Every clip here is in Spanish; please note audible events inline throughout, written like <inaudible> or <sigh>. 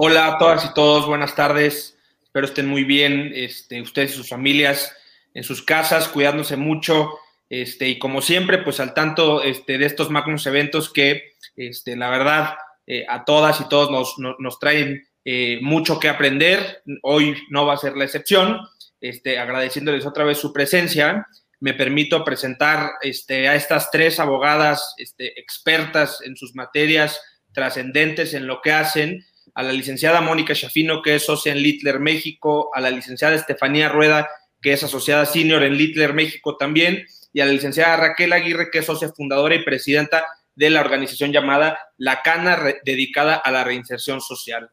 Hola a todas y todos, buenas tardes. Espero estén muy bien, este, ustedes y sus familias en sus casas, cuidándose mucho. Este, y como siempre, pues al tanto este, de estos magnos eventos que, este, la verdad, eh, a todas y todos nos, nos, traen eh, mucho que aprender. Hoy no va a ser la excepción. Este, agradeciéndoles otra vez su presencia, me permito presentar este, a estas tres abogadas este, expertas en sus materias, trascendentes en lo que hacen, a la licenciada Mónica Chafino, que es socia en Littler México, a la licenciada Estefanía Rueda, que es asociada senior en Littler México también, y a la licenciada Raquel Aguirre, que es socia fundadora y presidenta de la organización llamada La Cana, dedicada a la reinserción social.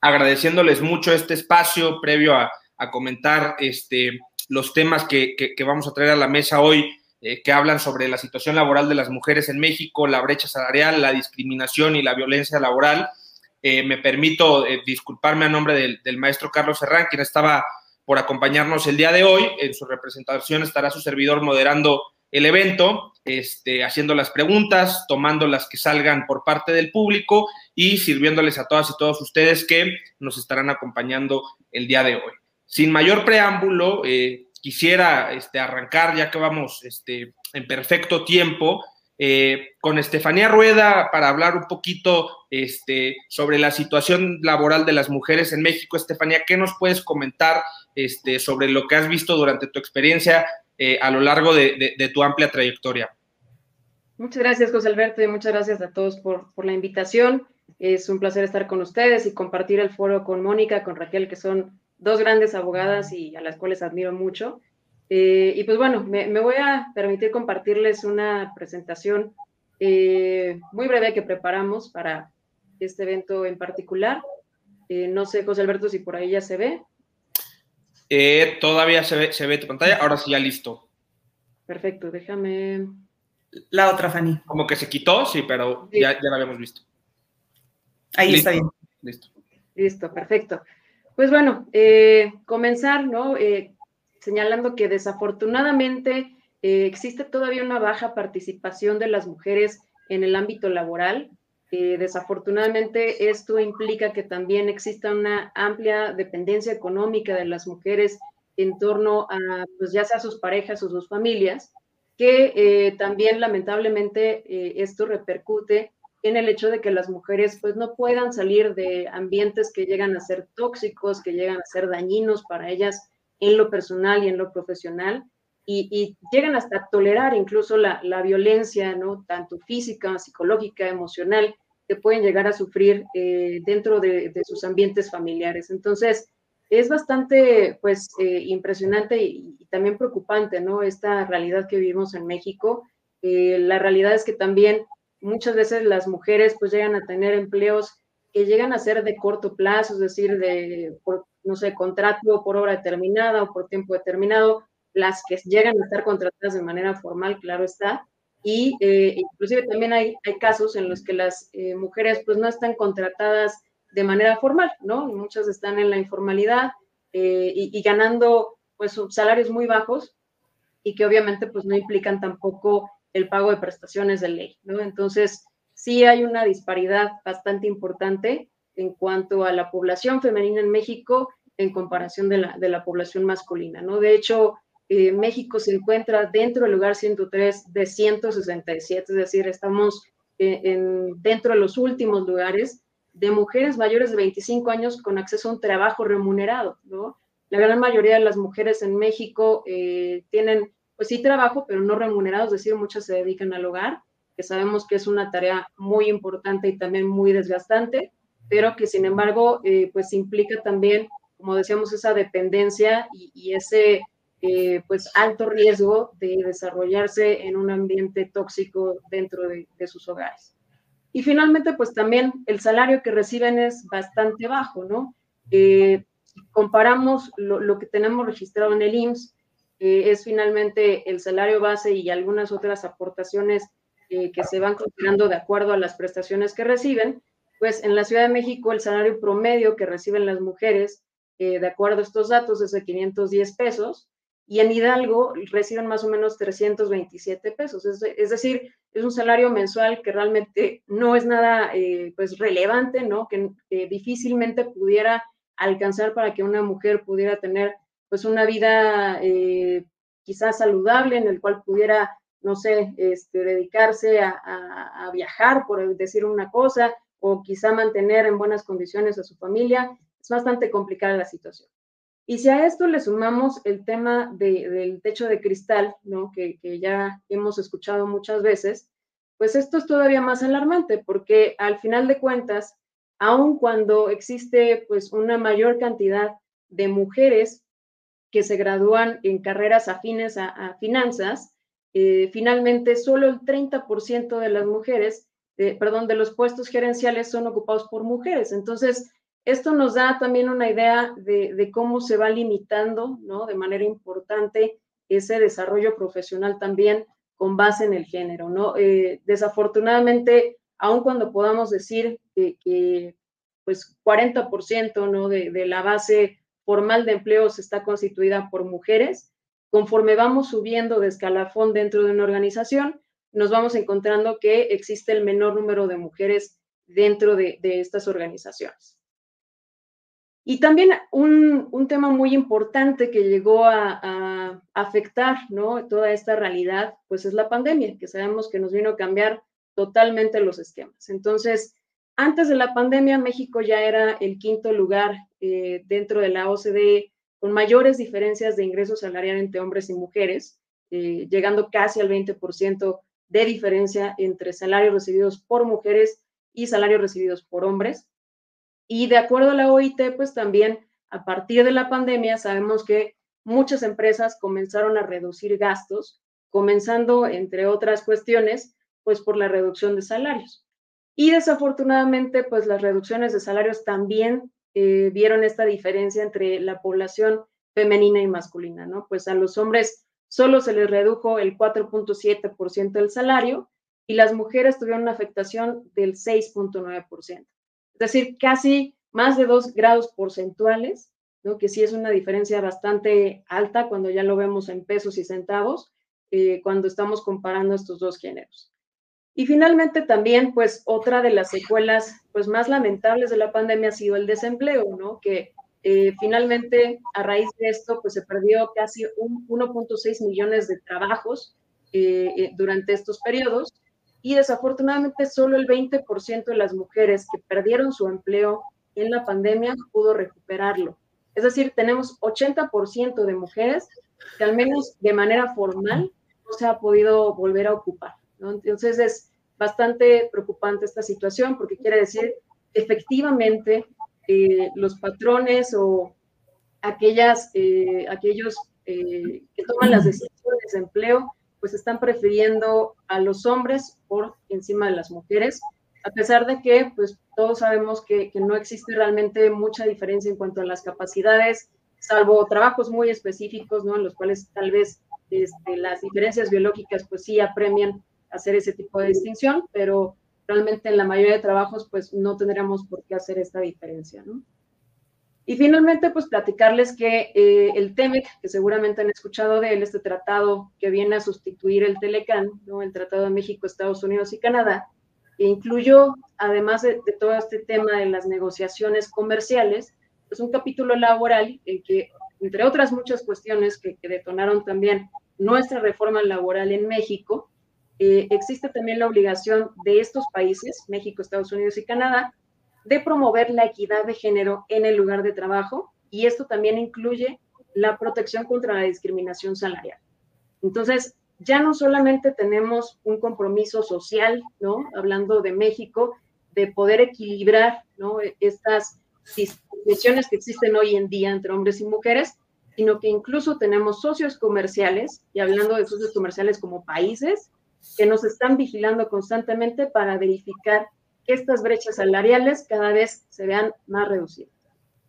Agradeciéndoles mucho este espacio previo a, comentar este, los temas que, vamos a traer a la mesa hoy, eh, que hablan sobre la situación laboral de las mujeres en México, la brecha salarial, la discriminación y la violencia laboral. Eh, me permito eh, disculparme a nombre del, maestro Carlos Serrán, quien estaba por acompañarnos el día de hoy. En su representación estará su servidor moderando el evento, este, haciendo las preguntas, tomando las que salgan por parte del público y sirviéndoles a todas y todos ustedes que nos estarán acompañando el día de hoy. Sin mayor preámbulo, eh, quisiera este, arrancar, ya que vamos este, en perfecto tiempo, eh, con Estefanía Rueda para hablar un poquito este, sobre la situación laboral de las mujeres en México. Estefanía, ¿qué nos puedes comentar este, sobre lo que has visto durante tu experiencia eh, a lo largo de, tu amplia trayectoria? Muchas gracias, José Alberto, y muchas gracias a todos por, por la invitación. Es un placer estar con ustedes y compartir el foro con Mónica, con Raquel, que son dos grandes abogadas y a las cuales admiro mucho. Eh, y pues bueno, me, voy a permitir compartirles una presentación eh, muy breve que preparamos para este evento en particular. Eh, no sé, José Alberto, si por ahí ya se ve. todavía se ve, se ve tu pantalla, ahora sí ya listo. Perfecto, déjame. La otra, Fanny. Como que se quitó, sí, pero Ya, ya la habíamos visto. Ahí está bien. Listo. Listo, perfecto. Pues bueno, comenzar, ¿no? Señalando que desafortunadamente eh, existe todavía una baja participación de las mujeres en el ámbito laboral. Eh, desafortunadamente esto implica que también exista una amplia dependencia económica de las mujeres en torno a, pues ya sea sus parejas o sus familias, que eh, también lamentablemente esto repercute en el hecho de que las mujeres pues no puedan salir de ambientes que llegan a ser tóxicos, que llegan a ser dañinos para ellas en lo personal y en lo profesional, y, llegan hasta tolerar incluso la, violencia, ¿no? Tanto física, psicológica, emocional, que pueden llegar a sufrir eh, dentro de, sus ambientes familiares. Entonces, es bastante, pues, eh, impresionante y, también preocupante, ¿no? Esta realidad que vivimos en México. Eh, la realidad es que también muchas veces las mujeres, pues, llegan a tener empleos que llegan a ser de corto plazo, es decir, de, no sé, contrato por hora determinada o por tiempo determinado, las que llegan a estar contratadas de manera formal, claro está, y eh, inclusive también hay, hay, casos en los que las eh, mujeres pues no están contratadas de manera formal, ¿no? Y muchas están en la informalidad eh, y, y, ganando pues salarios muy bajos y que obviamente pues no implican tampoco el pago de prestaciones de ley, ¿no? Entonces, sí hay una disparidad bastante importante en cuanto a la población femenina en México en comparación de la, de la población masculina, ¿no? De hecho, eh, México se encuentra dentro del lugar 103 de 167, es decir, estamos eh, en, dentro de los últimos lugares de mujeres mayores de 25 años con acceso a un trabajo remunerado, ¿no? La gran mayoría de las mujeres en México eh, tienen, pues sí, trabajo, pero no remunerado, es decir, muchas se dedican al hogar, que sabemos que es una tarea muy importante y también muy desgastante, pero que sin embargo, pues implica también como decíamos, esa dependencia y, ese eh, pues alto riesgo de desarrollarse en un ambiente tóxico dentro de, sus hogares. Y finalmente, pues también el salario que reciben es bastante bajo, ¿no? Eh, comparamos lo, que tenemos registrado en el IMSS, eh, es finalmente el salario base y algunas otras aportaciones que se van considerando de acuerdo a las prestaciones que reciben, pues en la Ciudad de México el salario promedio que reciben las mujeres de acuerdo a estos datos, es de 510 pesos, y en Hidalgo reciben más o menos 327 pesos. Es, decir, es un salario mensual que realmente no es nada eh, pues relevante, ¿no? Que, difícilmente pudiera alcanzar para que una mujer pudiera tener pues una vida eh, quizás saludable en el cual pudiera, no sé, este, dedicarse a viajar, por decir una cosa, o quizá mantener en buenas condiciones a su familia. Es bastante complicada la situación. Y si a esto le sumamos el tema del techo de cristal, ¿no? que, ya hemos escuchado muchas veces, pues esto es todavía más alarmante porque al final de cuentas, aun cuando existe pues una mayor cantidad de mujeres que se gradúan en carreras afines a, finanzas, eh, finalmente solo el 30% de las mujeres, perdón, de los puestos gerenciales son ocupados por mujeres. Entonces, esto nos da también una idea de, cómo se va limitando, ¿no? De manera importante ese desarrollo profesional también con base en el género, ¿no? Eh, desafortunadamente, aun cuando podamos decir que, pues 40%, ¿no? De, de la base formal de empleos está constituida por mujeres, conforme vamos subiendo de escalafón dentro de una organización, nos vamos encontrando que existe el menor número de mujeres dentro de estas organizaciones. Y también un, tema muy importante que llegó a, afectar ¿no? toda esta realidad, pues es la pandemia, que sabemos que nos vino a cambiar totalmente los esquemas. Entonces, antes de la pandemia, México ya era el quinto lugar eh, dentro de la OCDE con mayores diferencias de ingresos salarial entre hombres y mujeres, eh, llegando casi al 20% de diferencia entre salarios recibidos por mujeres y salarios recibidos por hombres. Y de acuerdo a la OIT, pues también a partir de la pandemia sabemos que muchas empresas comenzaron a reducir gastos, comenzando, entre otras cuestiones, pues por la reducción de salarios. Y desafortunadamente, pues las reducciones de salarios también eh, vieron esta diferencia entre la población femenina y masculina, ¿no? Pues a los hombres solo se les redujo el 4.7% del salario y las mujeres tuvieron una afectación del 6.9% es decir, casi más de dos grados porcentuales, ¿no? que sí es una diferencia bastante alta cuando ya lo vemos en pesos y centavos, eh, cuando estamos comparando estos dos géneros. Y finalmente también, pues otra de las secuelas pues, más lamentables de la pandemia ha sido el desempleo, ¿no? que eh, finalmente a raíz de esto pues se perdió casi 1.6 millones de trabajos eh, durante estos periodos y desafortunadamente solo el 20% de las mujeres que perdieron su empleo en la pandemia pudo recuperarlo. Es decir, tenemos 80% de mujeres que al menos de manera formal no se ha podido volver a ocupar. Entonces es bastante preocupante esta situación porque quiere decir efectivamente eh, los patrones o aquellas, eh, aquellos eh, que toman las decisiones de empleo pues están prefiriendo a los hombres por encima de las mujeres, a pesar de que pues todos sabemos que, no existe realmente mucha diferencia en cuanto a las capacidades, salvo trabajos muy específicos, ¿no? En los cuales tal vez este, las diferencias biológicas pues sí apremian hacer ese tipo de distinción, pero realmente en la mayoría de trabajos pues no tendríamos por qué hacer esta diferencia, ¿no? Y finalmente, pues platicarles que eh, el TEMEC, que seguramente han escuchado de él, este tratado que viene a sustituir el TELECAN, ¿no? el Tratado de México, Estados Unidos y Canadá, que incluyó, además de, todo este tema de las negociaciones comerciales, pues un capítulo laboral en que, entre otras muchas cuestiones que, detonaron también nuestra reforma laboral en México, eh, existe también la obligación de estos países, México, Estados Unidos y Canadá, de promover la equidad de género en el lugar de trabajo y esto también incluye la protección contra la discriminación salarial. Entonces, ya no solamente tenemos un compromiso social, ¿no? Hablando de México, de poder equilibrar, ¿no? Estas distinciones que existen hoy en día entre hombres y mujeres, sino que incluso tenemos socios comerciales, y hablando de socios comerciales como países, que nos están vigilando constantemente para verificar estas brechas salariales cada vez se vean más reducidas.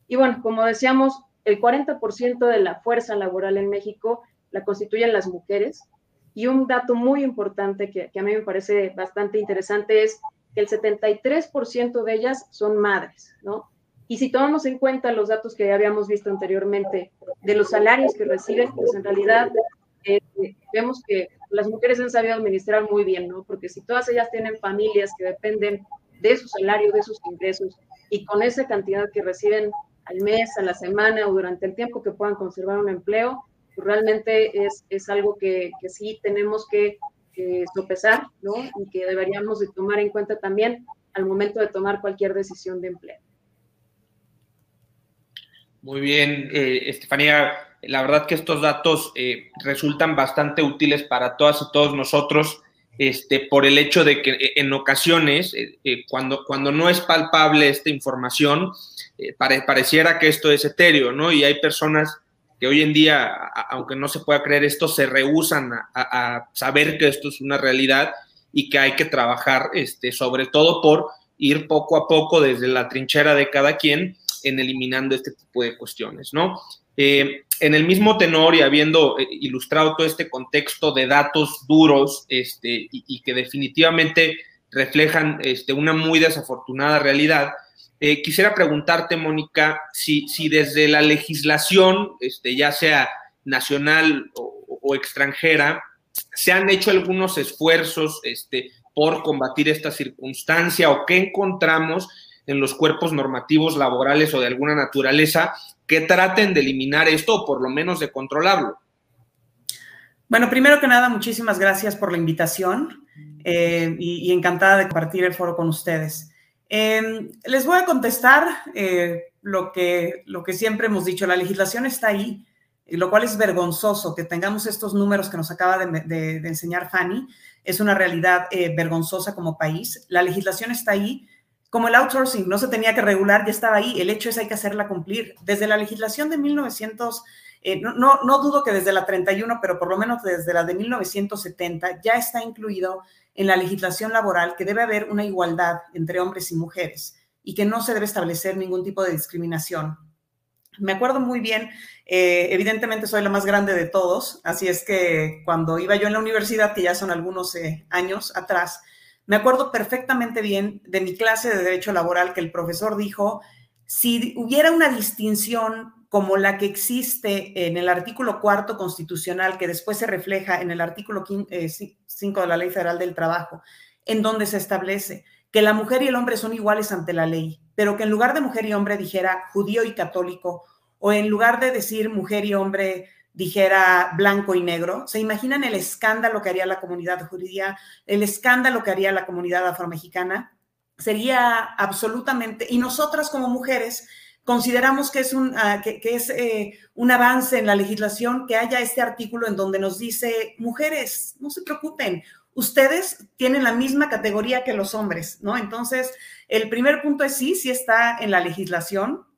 Y bueno, como decíamos, el 40% de la fuerza laboral en México la constituyen las mujeres. Y un dato muy importante que, a mí me parece bastante interesante es que el 73% de ellas son madres, ¿no? Y si tomamos en cuenta los datos que ya habíamos visto anteriormente de los salarios que reciben, pues en realidad eh, vemos que las mujeres han sabido administrar muy bien, ¿no? Porque si todas ellas tienen familias que dependen de su salario, de sus ingresos, y con esa cantidad que reciben al mes, a la semana o durante el tiempo que puedan conservar un empleo, pues realmente es, es algo que, que, sí tenemos que sopesar, ¿no? Y que deberíamos de tomar en cuenta también al momento de tomar cualquier decisión de empleo. Muy bien, eh, Estefanía. La verdad que estos datos eh, resultan bastante útiles para todas y todos nosotros, este, por el hecho de que eh, en ocasiones, eh, eh, cuando, cuando no es palpable esta información, pare, pareciera que esto es etéreo, ¿no? Y hay personas que hoy en día, aunque no se pueda creer esto, se rehusan a, a, saber que esto es una realidad y que hay que trabajar, este, sobre todo por ir poco a poco desde la trinchera de cada quien en eliminando este tipo de cuestiones, ¿no? Eh, en el mismo tenor y habiendo eh, ilustrado todo este contexto de datos duros este, y, que definitivamente reflejan este, una muy desafortunada realidad, eh, quisiera preguntarte, Mónica, si, si, desde la legislación, este, ya sea nacional o, o, extranjera, se han hecho algunos esfuerzos este, por combatir esta circunstancia o qué encontramos en los cuerpos normativos laborales o de alguna naturaleza que traten de eliminar esto o por lo menos de controlarlo. Bueno, primero que nada, muchísimas gracias por la invitación eh, y, encantada de compartir el foro con ustedes. Eh, les voy a contestar eh, lo, que, lo que siempre hemos dicho, la legislación está ahí, lo cual es vergonzoso que tengamos estos números que nos acaba de, de, de enseñar Fanny, es una realidad eh, vergonzosa como país. La legislación está ahí, como el outsourcing no se tenía que regular, ya estaba ahí. El hecho es hay que hacerla cumplir. Desde la legislación de 1900, eh, no, no, no, dudo que desde la 31, pero por lo menos desde la de 1970 ya está incluido en la legislación laboral que debe haber una igualdad entre hombres y mujeres y que no se debe establecer ningún tipo de discriminación. Me acuerdo muy bien, eh, evidentemente soy la más grande de todos, así es que cuando iba yo en la universidad, que ya son algunos eh, años atrás, me acuerdo perfectamente bien de mi clase de Derecho Laboral que el profesor dijo, si hubiera una distinción como la que existe en el artículo cuarto constitucional, que después se refleja en el artículo 5 de la Ley Federal del Trabajo, en donde se establece que la mujer y el hombre son iguales ante la ley, pero que en lugar de mujer y hombre dijera judío y católico, o en lugar de decir mujer y hombre dijera blanco y negro. ¿Se imaginan el escándalo que haría la comunidad judía, el escándalo que haría la comunidad afromexicana? Sería absolutamente, y nosotras como mujeres consideramos que es un, que, que, es eh, un avance en la legislación que haya este artículo en donde nos dice, mujeres, no se preocupen, ustedes tienen la misma categoría que los hombres, ¿no? Entonces, el primer punto es sí, sí está en la legislación,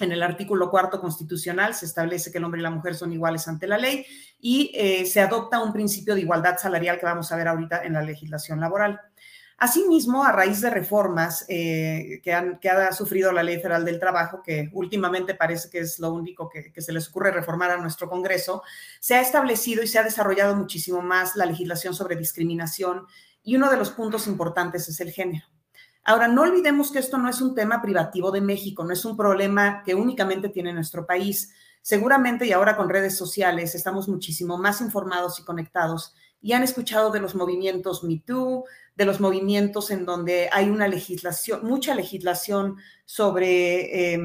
en el artículo cuarto constitucional se establece que el hombre y la mujer son iguales ante la ley y eh, se adopta un principio de igualdad salarial que vamos a ver ahorita en la legislación laboral. Asimismo, a raíz de reformas eh, que, han, ha sufrido la Ley Federal del Trabajo, que últimamente parece que es lo único que, se les ocurre reformar a nuestro Congreso, se ha establecido y se ha desarrollado muchísimo más la legislación sobre discriminación y uno de los puntos importantes es el género. Ahora, no olvidemos que esto no es un tema privativo de México, no es un problema que únicamente tiene nuestro país. Seguramente y ahora con redes sociales estamos muchísimo más informados y conectados y han escuchado de los movimientos MeToo, de los movimientos en donde hay una legislación, mucha legislación sobre eh,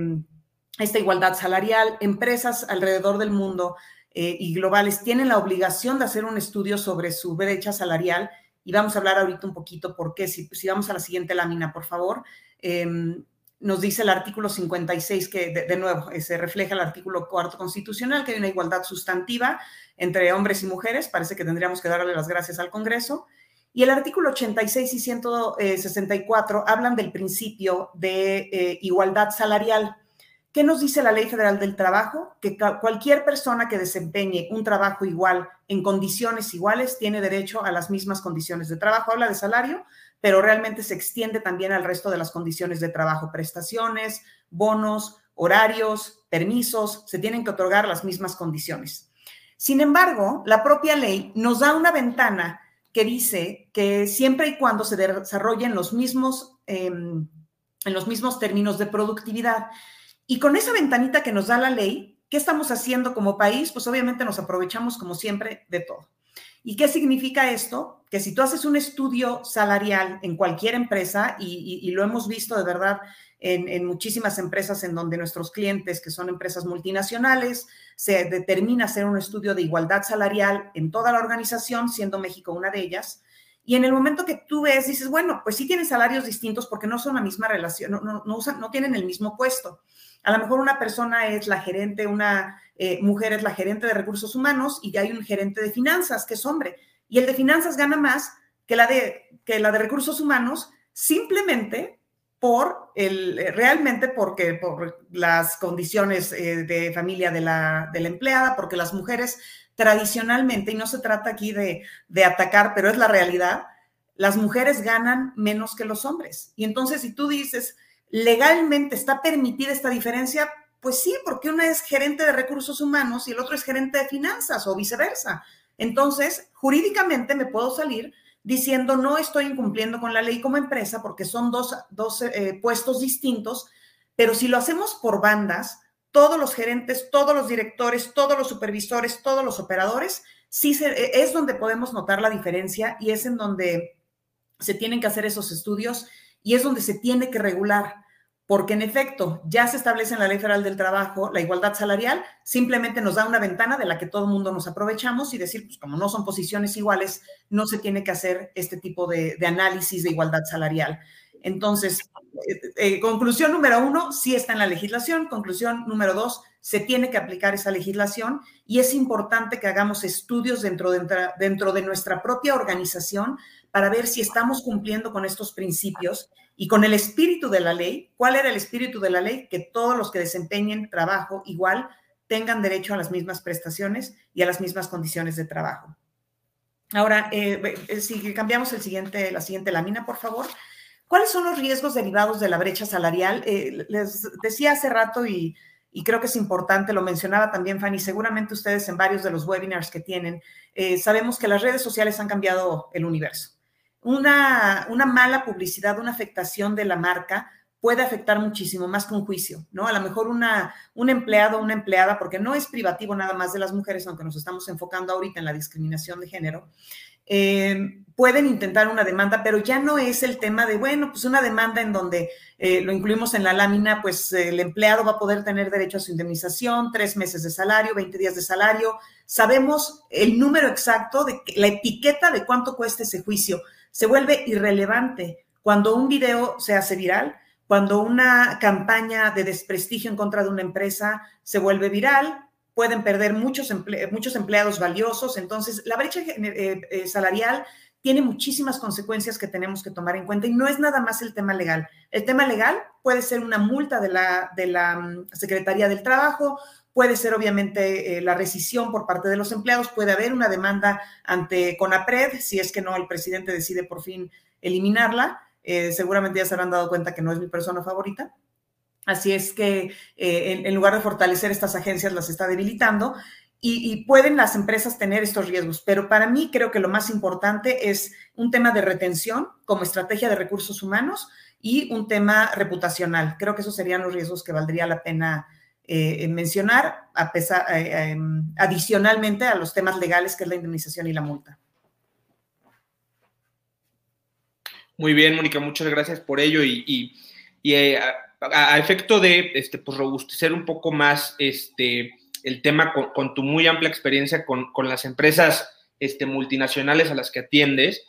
esta igualdad salarial. Empresas alrededor del mundo eh, y globales tienen la obligación de hacer un estudio sobre su brecha salarial y vamos a hablar ahorita un poquito por qué. Si, vamos a la siguiente lámina, por favor. Eh, nos dice el artículo 56 que, de, nuevo, eh, se refleja el artículo cuarto constitucional, que hay una igualdad sustantiva entre hombres y mujeres. Parece que tendríamos que darle las gracias al Congreso. Y el artículo 86 y 164 hablan del principio de eh, igualdad salarial. ¿Qué nos dice la Ley Federal del Trabajo? Que cualquier persona que desempeñe un trabajo igual en condiciones iguales tiene derecho a las mismas condiciones de trabajo. Habla de salario, pero realmente se extiende también al resto de las condiciones de trabajo, prestaciones, bonos, horarios, permisos, se tienen que otorgar las mismas condiciones. Sin embargo, la propia ley nos da una ventana que dice que siempre y cuando se desarrollen los mismos... Eh, en los mismos términos de productividad. Y con esa ventanita que nos da la ley, ¿qué estamos haciendo como país? Pues obviamente nos aprovechamos como siempre de todo. ¿Y qué significa esto? Que si tú haces un estudio salarial en cualquier empresa, y, lo hemos visto de verdad en, muchísimas empresas en donde nuestros clientes, que son empresas multinacionales, se determina hacer un estudio de igualdad salarial en toda la organización, siendo México una de ellas. Y en el momento que tú ves, dices, bueno, pues sí tienen salarios distintos porque no son la misma relación, no, no, usan, no tienen el mismo puesto. A lo mejor una persona es la gerente, una eh, mujer es la gerente de recursos humanos y hay un gerente de finanzas que es hombre. Y el de finanzas gana más que la de, que la de recursos humanos simplemente por el, eh, realmente porque por las condiciones eh, de familia de la, de la empleada, porque las mujeres tradicionalmente, y no se trata aquí de, de, atacar, pero es la realidad, las mujeres ganan menos que los hombres. Y entonces, si tú dices, legalmente está permitida esta diferencia, pues sí, porque una es gerente de recursos humanos y el otro es gerente de finanzas o viceversa. Entonces, jurídicamente me puedo salir diciendo no estoy incumpliendo con la ley como empresa porque son dos, eh, puestos distintos, pero si lo hacemos por bandas, todos los gerentes, todos los directores, todos los supervisores, todos los operadores, sí e, es donde podemos notar la diferencia y es en donde se tienen que hacer esos estudios y es donde se tiene que regular, porque en efecto ya se establece en la Ley Federal del Trabajo la igualdad salarial, simplemente nos da una ventana de la que todo el mundo nos aprovechamos y decir, pues como no son posiciones iguales, no se tiene que hacer este tipo de, análisis de igualdad salarial. Entonces, eh, eh, conclusión número uno, sí está en la legislación. Conclusión número dos, se tiene que aplicar esa legislación y es importante que hagamos estudios dentro dentro de nuestra propia organización para ver si estamos cumpliendo con estos principios y con el espíritu de la ley. ¿Cuál era el espíritu de la ley? Que todos los que desempeñen trabajo igual tengan derecho a las mismas prestaciones y a las mismas condiciones de trabajo. Ahora, eh, eh, si cambiamos el siguiente, la siguiente lámina, por favor. ¿Cuáles son los riesgos derivados de la brecha salarial? Eh, les decía hace rato y, y, creo que es importante, lo mencionaba también Fanny, seguramente ustedes en varios de los webinars que tienen, sabemos que las redes sociales han cambiado el universo una, una mala publicidad, una afectación de la marca puede afectar muchísimo más que un juicio, ¿no? A lo mejor una, un empleado o una empleada, porque no es privativo nada más de las mujeres, aunque nos estamos enfocando ahorita en la discriminación de género, eh, pueden intentar una demanda, pero ya no es el tema de, bueno, pues una demanda en donde eh, lo incluimos en la lámina, pues el empleado va a poder tener derecho a su indemnización, tres meses de salario, 20 días de salario. Sabemos el número exacto de la etiqueta de cuánto cuesta ese juicio se vuelve irrelevante cuando un video se hace viral, cuando una campaña de desprestigio en contra de una empresa se vuelve viral, pueden perder muchos, muchos empleados valiosos. Entonces, la brecha eh, eh, salarial tiene muchísimas consecuencias que tenemos que tomar en cuenta y no es nada más el tema legal. El tema legal puede ser una multa de la, de la mm, Secretaría del Trabajo, Puede ser obviamente eh, la rescisión por parte de los empleados, puede haber una demanda ante CONAPRED si es que no el presidente decide por fin eliminarla. Eh, seguramente ya se habrán dado cuenta que no es mi persona favorita. Así es que eh, en, lugar de fortalecer estas agencias, las está debilitando y, y, pueden las empresas tener estos riesgos. Pero para mí creo que lo más importante es un tema de retención como estrategia de recursos humanos y un tema reputacional. Creo que esos serían los riesgos que valdría la pena eh, mencionar, a pesar, eh, em, adicionalmente a los temas legales que es la indemnización y la multa. Muy bien, Mónica, muchas gracias por ello y, eh, a, efecto de este, pues, robustecer un poco más este, el tema con, tu muy amplia experiencia con, las empresas este, multinacionales a las que atiendes,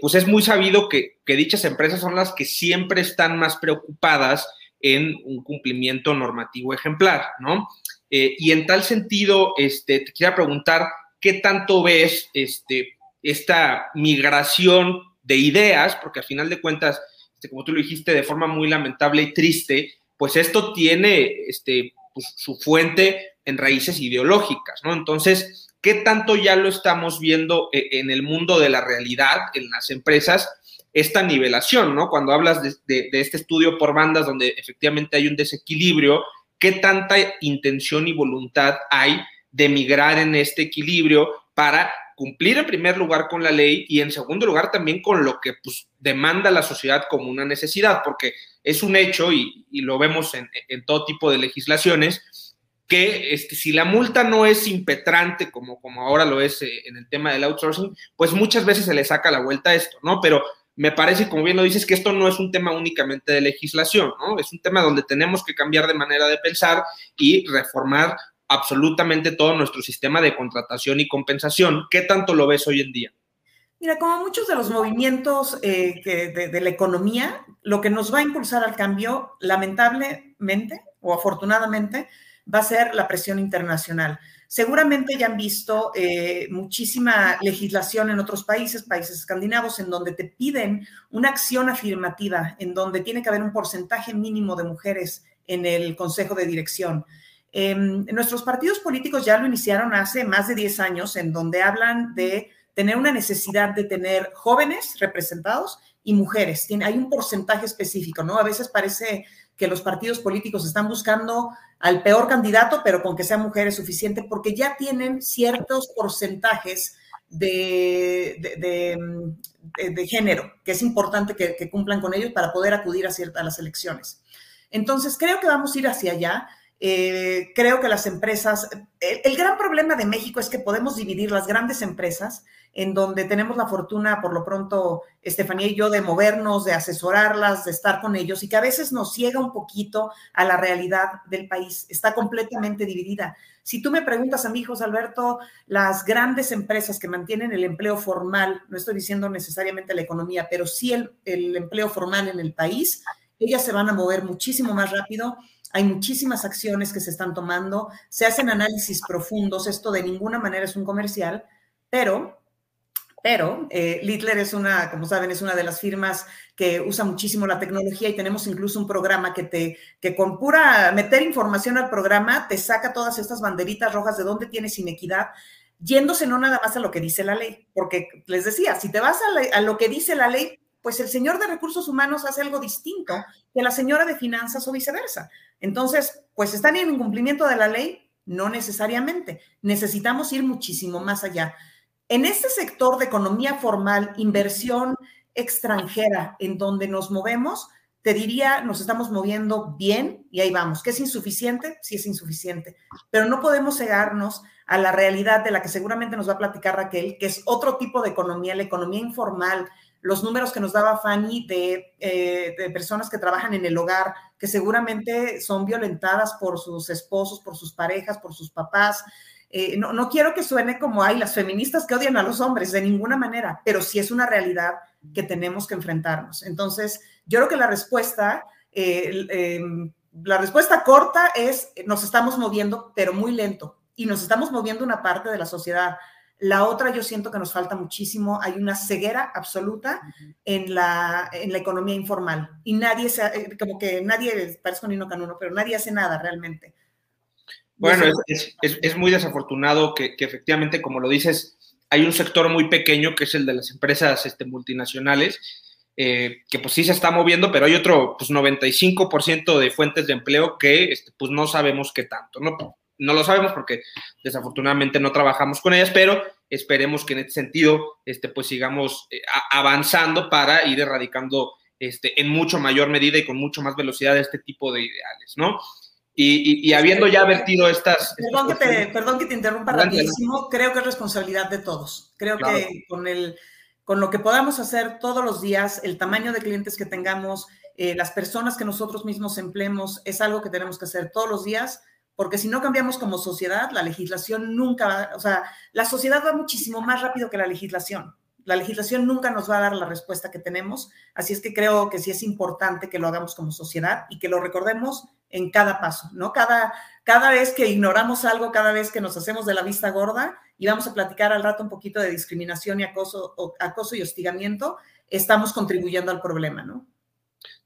pues es muy sabido que dichas empresas son las que siempre están más preocupadas en un cumplimiento normativo ejemplar, ¿no? Eh, y en tal sentido, este, te quería preguntar, ¿qué tanto ves este, esta migración de ideas? Porque al final de cuentas, este, como tú lo dijiste, de forma muy lamentable y triste, pues esto tiene este, pues, su fuente en raíces ideológicas, ¿no? Entonces, ¿qué tanto ya lo estamos viendo eh, en el mundo de la realidad, en las empresas? Esta nivelación, ¿no? Cuando hablas de, este estudio por bandas donde efectivamente hay un desequilibrio, ¿qué tanta intención y voluntad hay de migrar en este equilibrio para cumplir en primer lugar con la ley y en segundo lugar también con lo que pues, demanda la sociedad como una necesidad, porque es un hecho y, lo vemos en, todo tipo de legislaciones, que este, si la multa no es impetrante como, como ahora lo es eh, en el tema del outsourcing, pues muchas veces se le saca la vuelta a esto, ¿no? Pero me parece, como bien lo dices, que esto no es un tema únicamente de legislación, ¿no? Es un tema donde tenemos que cambiar de manera de pensar y reformar absolutamente todo nuestro sistema de contratación y compensación. ¿Qué tanto lo ves hoy en día? Mira, como muchos de los movimientos eh, de, la economía, lo que nos va a impulsar al cambio, lamentablemente o afortunadamente, va a ser la presión internacional. Seguramente ya han visto eh, muchísima legislación en otros países, países escandinavos, en donde te piden una acción afirmativa, en donde tiene que haber un porcentaje mínimo de mujeres en el consejo de dirección. Em, nuestros partidos políticos ya lo iniciaron hace más de 10 años, en donde hablan de tener una necesidad de tener jóvenes representados y mujeres. Tiene, hay un porcentaje específico, ¿no? A veces parece que los partidos políticos están buscando al peor candidato, pero con que sea mujer es suficiente, porque ya tienen ciertos porcentajes de, de, género, que es importante que, cumplan con ellos para poder acudir a, a las elecciones. Entonces, creo que vamos a ir hacia allá. Eh, creo que las empresas, el, gran problema de México es que podemos dividir las grandes empresas en donde tenemos la fortuna, por lo pronto, Estefanía y yo, de movernos, de asesorarlas, de estar con ellos y que a veces nos ciega un poquito a la realidad del país. Está completamente dividida. Si tú me preguntas a mi hijo, Alberto, las grandes empresas que mantienen el empleo formal, no estoy diciendo necesariamente la economía, pero sí el, el empleo formal en el país, ellas se van a mover muchísimo más rápido hay muchísimas acciones que se están tomando, se hacen análisis profundos, esto de ninguna manera es un comercial, pero, pero eh, Littler es una, como saben, es una de las firmas que usa muchísimo la tecnología y tenemos incluso un programa que te, que con pura meter información al programa te saca todas estas banderitas rojas de dónde tienes inequidad, yéndose no nada más a lo que dice la ley, porque les decía, si te vas a, lo que dice la ley, pues el señor de recursos humanos hace algo distinto que la señora de finanzas o viceversa. Entonces, pues están en incumplimiento de la ley, no necesariamente. Necesitamos ir muchísimo más allá. En este sector de economía formal, inversión extranjera, en donde nos movemos, te diría, nos estamos moviendo bien y ahí vamos. ¿Que es insuficiente? Sí es insuficiente, pero no podemos cegarnos a la realidad de la que seguramente nos va a platicar Raquel, que es otro tipo de economía, la economía informal, los números que nos daba Fanny eh, de, personas que trabajan en el hogar, que seguramente son violentadas por sus esposos, por sus parejas, por sus papás. Eh, no, quiero que suene como hay las feministas que odian a los hombres, de ninguna manera, pero sí es una realidad que tenemos que enfrentarnos. Entonces, yo creo que la respuesta, eh, em, la respuesta corta es, nos estamos moviendo, pero muy lento, y nos estamos moviendo una parte de la sociedad la otra, yo siento que nos falta muchísimo. Hay una ceguera absoluta en la, en la economía informal y nadie, se, eh, como que nadie, parece un hino canuno, pero nadie hace nada realmente. Bueno, es, es, es muy desafortunado que, que, efectivamente, como lo dices, hay un sector muy pequeño que es el de las empresas este, multinacionales, eh, que pues sí se está moviendo, pero hay otro pues 95% de fuentes de empleo que este, pues no sabemos qué tanto, ¿no? no lo sabemos porque desafortunadamente no trabajamos con ellas, pero esperemos que en este sentido este, pues sigamos eh, avanzando para ir erradicando este, en mucho mayor medida y con mucho más velocidad este tipo de ideales, ¿no? Y, habiendo ya vertido estas... Perdón, que, te, perdón que te interrumpa rapidísimo, creo que es responsabilidad de todos. Creo que con, el, con lo que podamos hacer todos los días, el tamaño de clientes que tengamos, eh, las personas que nosotros mismos empleemos, es algo que tenemos que hacer todos los días porque si no cambiamos como sociedad, la legislación nunca va, o sea, la sociedad va muchísimo más rápido que la legislación. La legislación nunca nos va a dar la respuesta que tenemos, así es que creo que sí es importante que lo hagamos como sociedad y que lo recordemos en cada paso, ¿no? Cada, cada vez que ignoramos algo, cada vez que nos hacemos de la vista gorda y vamos a platicar al rato un poquito de discriminación y acoso, acoso y hostigamiento, estamos contribuyendo al problema, ¿no?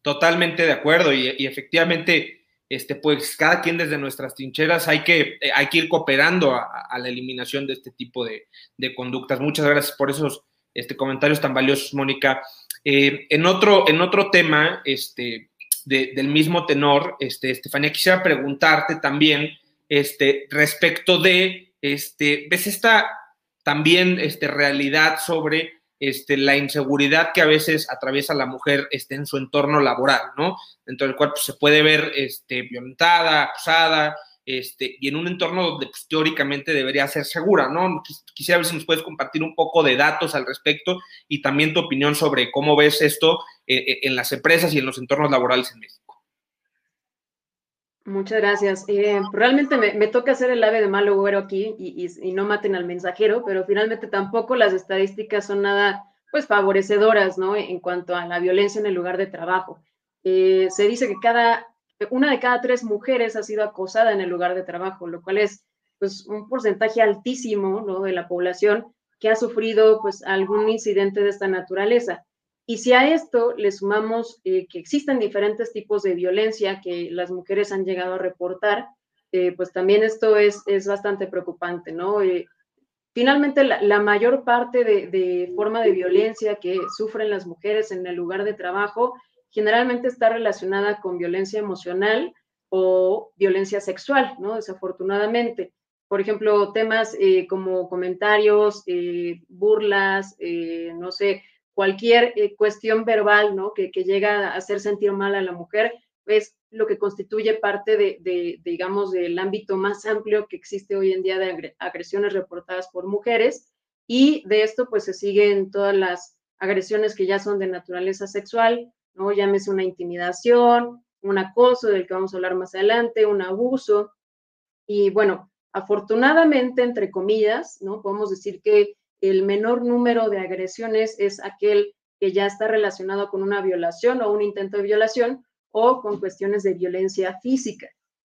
Totalmente de acuerdo y, efectivamente este, pues cada quien desde nuestras trincheras hay que, eh, hay que ir cooperando a, la eliminación de este tipo de, conductas. Muchas gracias por esos este, comentarios tan valiosos, Mónica. Eh, en, otro, en otro tema este, del mismo tenor, este, Estefanía, quisiera preguntarte también este, respecto de, este, ¿ves esta también este, realidad sobre este, la inseguridad que a veces atraviesa la mujer este, en su entorno laboral, ¿no? Dentro del cual pues, se puede ver este, violentada, acusada, este, y en un entorno donde pues, teóricamente debería ser segura, ¿no? Quisiera ver si nos puedes compartir un poco de datos al respecto y también tu opinión sobre cómo ves esto eh, eh, en las empresas y en los entornos laborales en México. Muchas gracias. Eh, realmente me, toca hacer el ave de malo güero aquí y, no maten al mensajero, pero finalmente tampoco las estadísticas son nada, pues, favorecedoras, ¿no? En cuanto a la violencia en el lugar de trabajo. se dice que cada una de cada tres mujeres ha sido acosada en el lugar de trabajo, lo cual es pues un porcentaje altísimo ¿no? de la población que ha sufrido pues algún incidente de esta naturaleza. Y si a esto le sumamos eh, que existen diferentes tipos de violencia que las mujeres han llegado a reportar, eh, pues también esto es, es bastante preocupante, ¿no? Eh, finalmente, la, mayor parte de, de, forma de violencia que sufren las mujeres en el lugar de trabajo generalmente está relacionada con violencia emocional o violencia sexual, ¿no? Desafortunadamente. Por ejemplo, temas eh, como comentarios, eh, burlas, eh, no sé, cualquier cuestión verbal, ¿no? Que, llega a hacer sentir mal a la mujer, es lo que constituye parte de, de, digamos, del ámbito más amplio que existe hoy en día de agresiones reportadas por mujeres. Y de esto, pues, se siguen todas las agresiones que ya son de naturaleza sexual, ¿no? Llámese una intimidación, un acoso del que vamos a hablar más adelante, un abuso. Y bueno, afortunadamente, entre comillas, ¿no? Podemos decir que el menor número de agresiones es aquel que ya está relacionado con una violación o un intento de violación o con cuestiones de violencia física.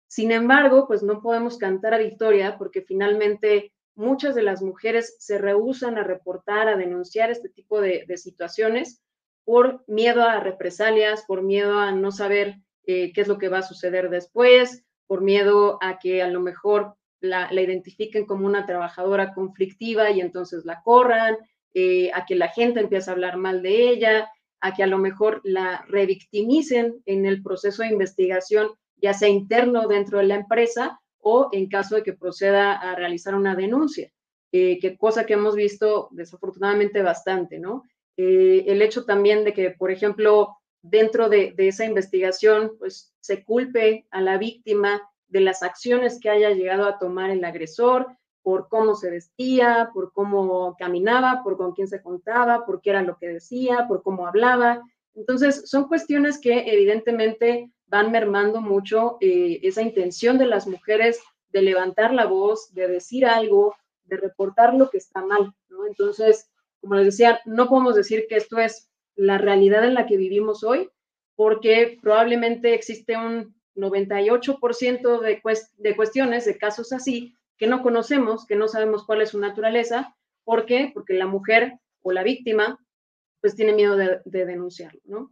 Sin embargo, pues no podemos cantar a victoria porque finalmente muchas de las mujeres se rehusan a reportar, a denunciar este tipo de, de situaciones por miedo a represalias, por miedo a no saber eh, qué es lo que va a suceder después, por miedo a que a lo mejor la, identifiquen como una trabajadora conflictiva y entonces la corran, eh, a que la gente empiece a hablar mal de ella, a que a lo mejor la revictimicen en el proceso de investigación, ya sea interno dentro de la empresa o en caso de que proceda a realizar una denuncia, eh, que cosa que hemos visto desafortunadamente bastante, ¿no? Eh, el hecho también de que, por ejemplo, dentro de, esa investigación, pues se culpe a la víctima de las acciones que haya llegado a tomar el agresor, por cómo se vestía, por cómo caminaba, por con quién se contaba, por qué era lo que decía, por cómo hablaba. Entonces, son cuestiones que evidentemente van mermando mucho eh, esa intención de las mujeres de levantar la voz, de decir algo, de reportar lo que está mal. Entonces, como les decía, no podemos decir que esto es la realidad en la que vivimos hoy, porque probablemente existe un 98% de, cuestiones, de casos así, que no conocemos, que no sabemos cuál es su naturaleza. ¿Por qué? Porque la mujer o la víctima, pues tiene miedo de, denunciarlo, ¿no?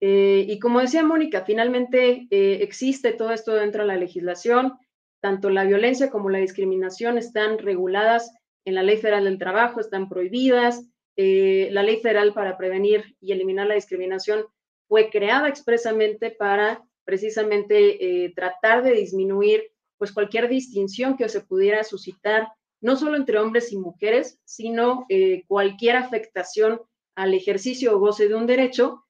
Eh, y como decía Mónica, finalmente eh, existe todo esto dentro de la legislación, tanto la violencia como la discriminación están reguladas en la Ley Federal del Trabajo, están prohibidas. Eh, la Ley Federal para prevenir y eliminar la discriminación fue creada expresamente para precisamente eh, tratar de disminuir pues cualquier distinción que se pudiera suscitar, no solo entre hombres y mujeres, sino eh, cualquier afectación al ejercicio o goce de un derecho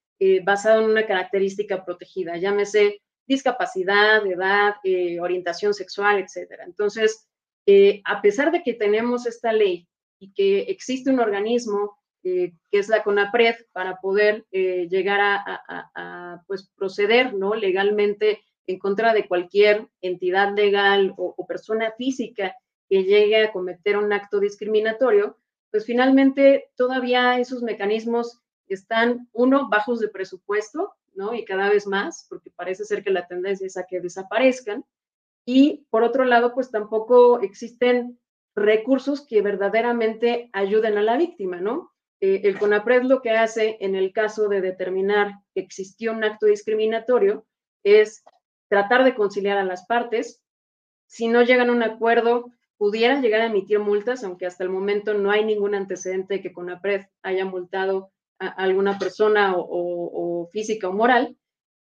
basado en una característica protegida, llámese discapacidad, edad, orientación sexual, etcétera. Entonces, a pesar de que tenemos esta ley y que existe un organismo eh, que es la CONAPRED para poder eh, llegar a, pues, proceder ¿no? legalmente en contra de cualquier entidad legal o, persona física que llegue a cometer un acto discriminatorio, pues finalmente todavía esos mecanismos están, uno, bajos de presupuesto, ¿no? Y cada vez más, porque parece ser que la tendencia es a que desaparezcan. Y por otro lado, pues tampoco existen recursos que verdaderamente ayuden a la víctima, ¿no? Eh, el CONAPRED lo que hace en el caso de determinar que existió un acto discriminatorio es tratar de conciliar a las partes. Si no llegan a un acuerdo, pudiera llegar a emitir multas, aunque hasta el momento no hay ningún antecedente de que CONAPRED haya multado a alguna persona o física o moral.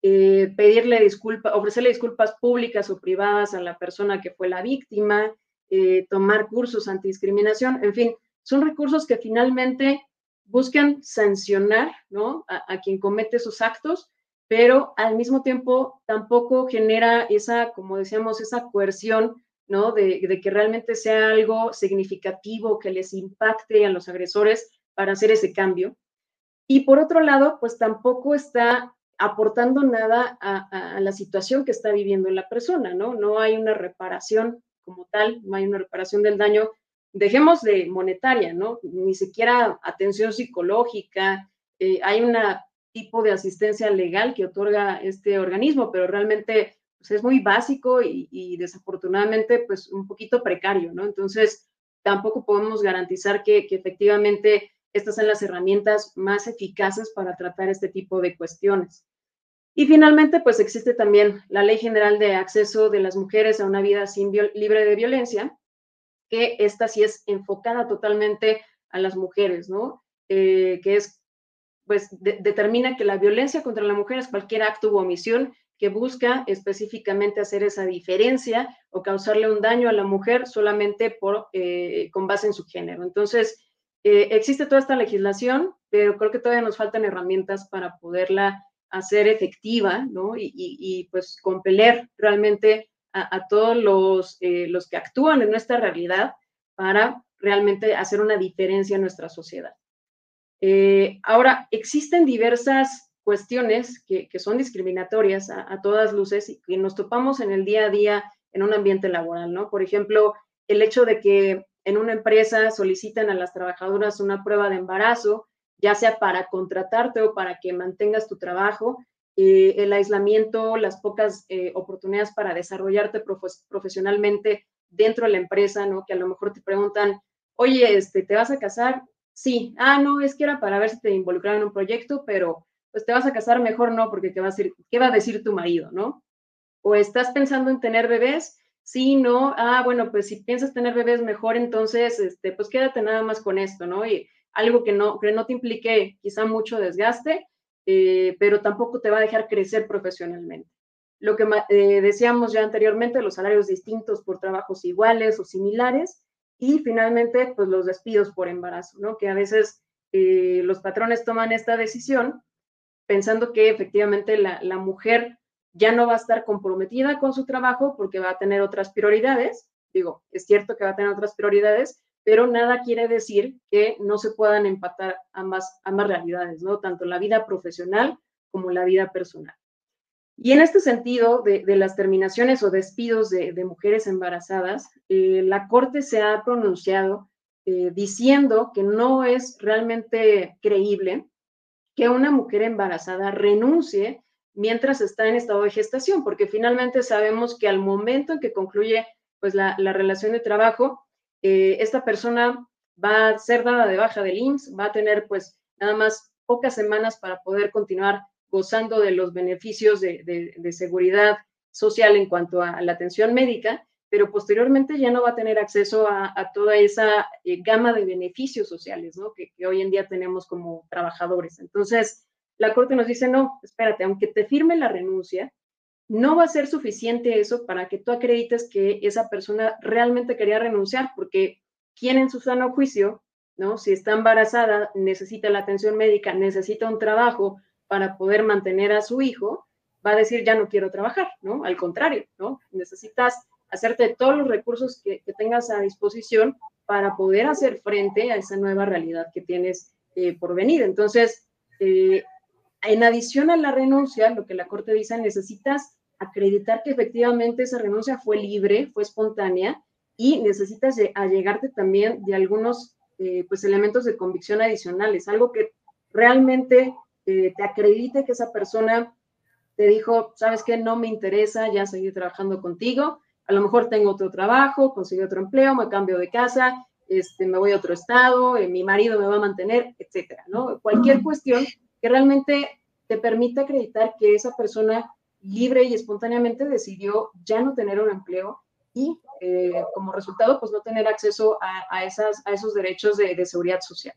Eh, pedirle disculpas, ofrecerle disculpas públicas o privadas a la persona que fue la víctima, eh, tomar cursos antidiscriminación, en fin, son recursos que finalmente buscan sancionar ¿no? a, quien comete esos actos, pero al mismo tiempo tampoco genera esa, como decíamos, esa coerción ¿no? De, de, que realmente sea algo significativo que les impacte a los agresores para hacer ese cambio. Y por otro lado, pues tampoco está aportando nada a, la situación que está viviendo la persona, ¿no? No hay una reparación como tal, no hay una reparación del daño, dejemos de monetaria, ¿no? Ni siquiera atención psicológica, eh, hay un tipo de asistencia legal que otorga este organismo, pero realmente pues, es muy básico y, desafortunadamente pues un poquito precario, ¿no? Entonces, tampoco podemos garantizar que, que efectivamente estas son las herramientas más eficaces para tratar este tipo de cuestiones. Y finalmente, pues existe también la Ley General de Acceso de las Mujeres a una vida libre de violencia, que esta sí es enfocada totalmente a las mujeres, ¿no? Eh, que es, pues, determina que la violencia contra la mujer es cualquier acto u omisión que busca específicamente hacer esa diferencia o causarle un daño a la mujer solamente por, eh, con base en su género. Entonces, eh, existe toda esta legislación, pero creo que todavía nos faltan herramientas para poderla hacer efectiva, ¿no? Y, pues compeler realmente a, todos los, eh, los que actúan en nuestra realidad para realmente hacer una diferencia en nuestra sociedad. Eh, ahora, existen diversas cuestiones que, son discriminatorias a, a, todas luces y que nos topamos en el día a día en un ambiente laboral, ¿no? Por ejemplo, el hecho de que en una empresa solicitan a las trabajadoras una prueba de embarazo ya sea para contratarte o para que mantengas tu trabajo, eh, el aislamiento, las pocas eh, oportunidades para desarrollarte profesionalmente dentro de la empresa, ¿no? Que a lo mejor te preguntan, oye, este, ¿te vas a casar? Sí, ah, no, es que era para ver si te involucraron en un proyecto, pero pues te vas a casar mejor no, porque ¿qué va a decir, qué va a decir tu marido, no? O estás pensando en tener bebés, sí, no, ah, bueno, pues si piensas tener bebés mejor, entonces, este, pues quédate nada más con esto, ¿no? Y algo que no, que no te implique quizá mucho desgaste, eh, pero tampoco te va a dejar crecer profesionalmente. Lo que eh, decíamos ya anteriormente, los salarios distintos por trabajos iguales o similares, y finalmente, pues los despidos por embarazo, ¿no? Que a veces eh, los patrones toman esta decisión pensando que efectivamente la, la mujer ya no va a estar comprometida con su trabajo porque va a tener otras prioridades. Digo, es cierto que va a tener otras prioridades, pero nada quiere decir que no se puedan empatar ambas, ambas realidades, ¿no? Tanto la vida profesional como la vida personal. Y en este sentido, de, las terminaciones o despidos de, mujeres embarazadas, eh, la Corte se ha pronunciado eh, diciendo que no es realmente creíble que una mujer embarazada renuncie mientras está en estado de gestación, porque finalmente sabemos que al momento en que concluye pues, la, la relación de trabajo, eh, esta persona va a ser dada de baja del IMSS, va a tener pues nada más pocas semanas para poder continuar gozando de los beneficios de, seguridad social en cuanto a, la atención médica, pero posteriormente ya no va a tener acceso a, toda esa eh, gama de beneficios sociales que, que, hoy en día tenemos como trabajadores. Entonces, la Corte nos dice, no, espérate, aunque te firme la renuncia, no va a ser suficiente eso para que tú acredites que esa persona realmente quería renunciar, porque quien en su sano juicio, ¿no? Si está embarazada, necesita la atención médica, necesita un trabajo para poder mantener a su hijo, va a decir, ya no quiero trabajar, ¿no? Al contrario, ¿no? Necesitas hacerte todos los recursos que, tengas a disposición para poder hacer frente a esa nueva realidad que tienes eh, por venir. Entonces, eh, en adición a la renuncia, lo que la Corte dice, necesitas acreditar que efectivamente esa renuncia fue libre, fue espontánea y necesitas allegarte también de algunos eh, pues, elementos de convicción adicionales, algo que realmente eh, te acredite que esa persona te dijo, sabes que no me interesa ya seguir trabajando contigo, a lo mejor tengo otro trabajo, consigo otro empleo, me cambio de casa, este, me voy a otro estado, eh, mi marido me va a mantener, etcétera, ¿no? Cualquier cuestión que realmente te permita acreditar que esa persona libre y espontáneamente decidió ya no tener un empleo y eh, como resultado, pues no tener acceso a, esos derechos de, seguridad social.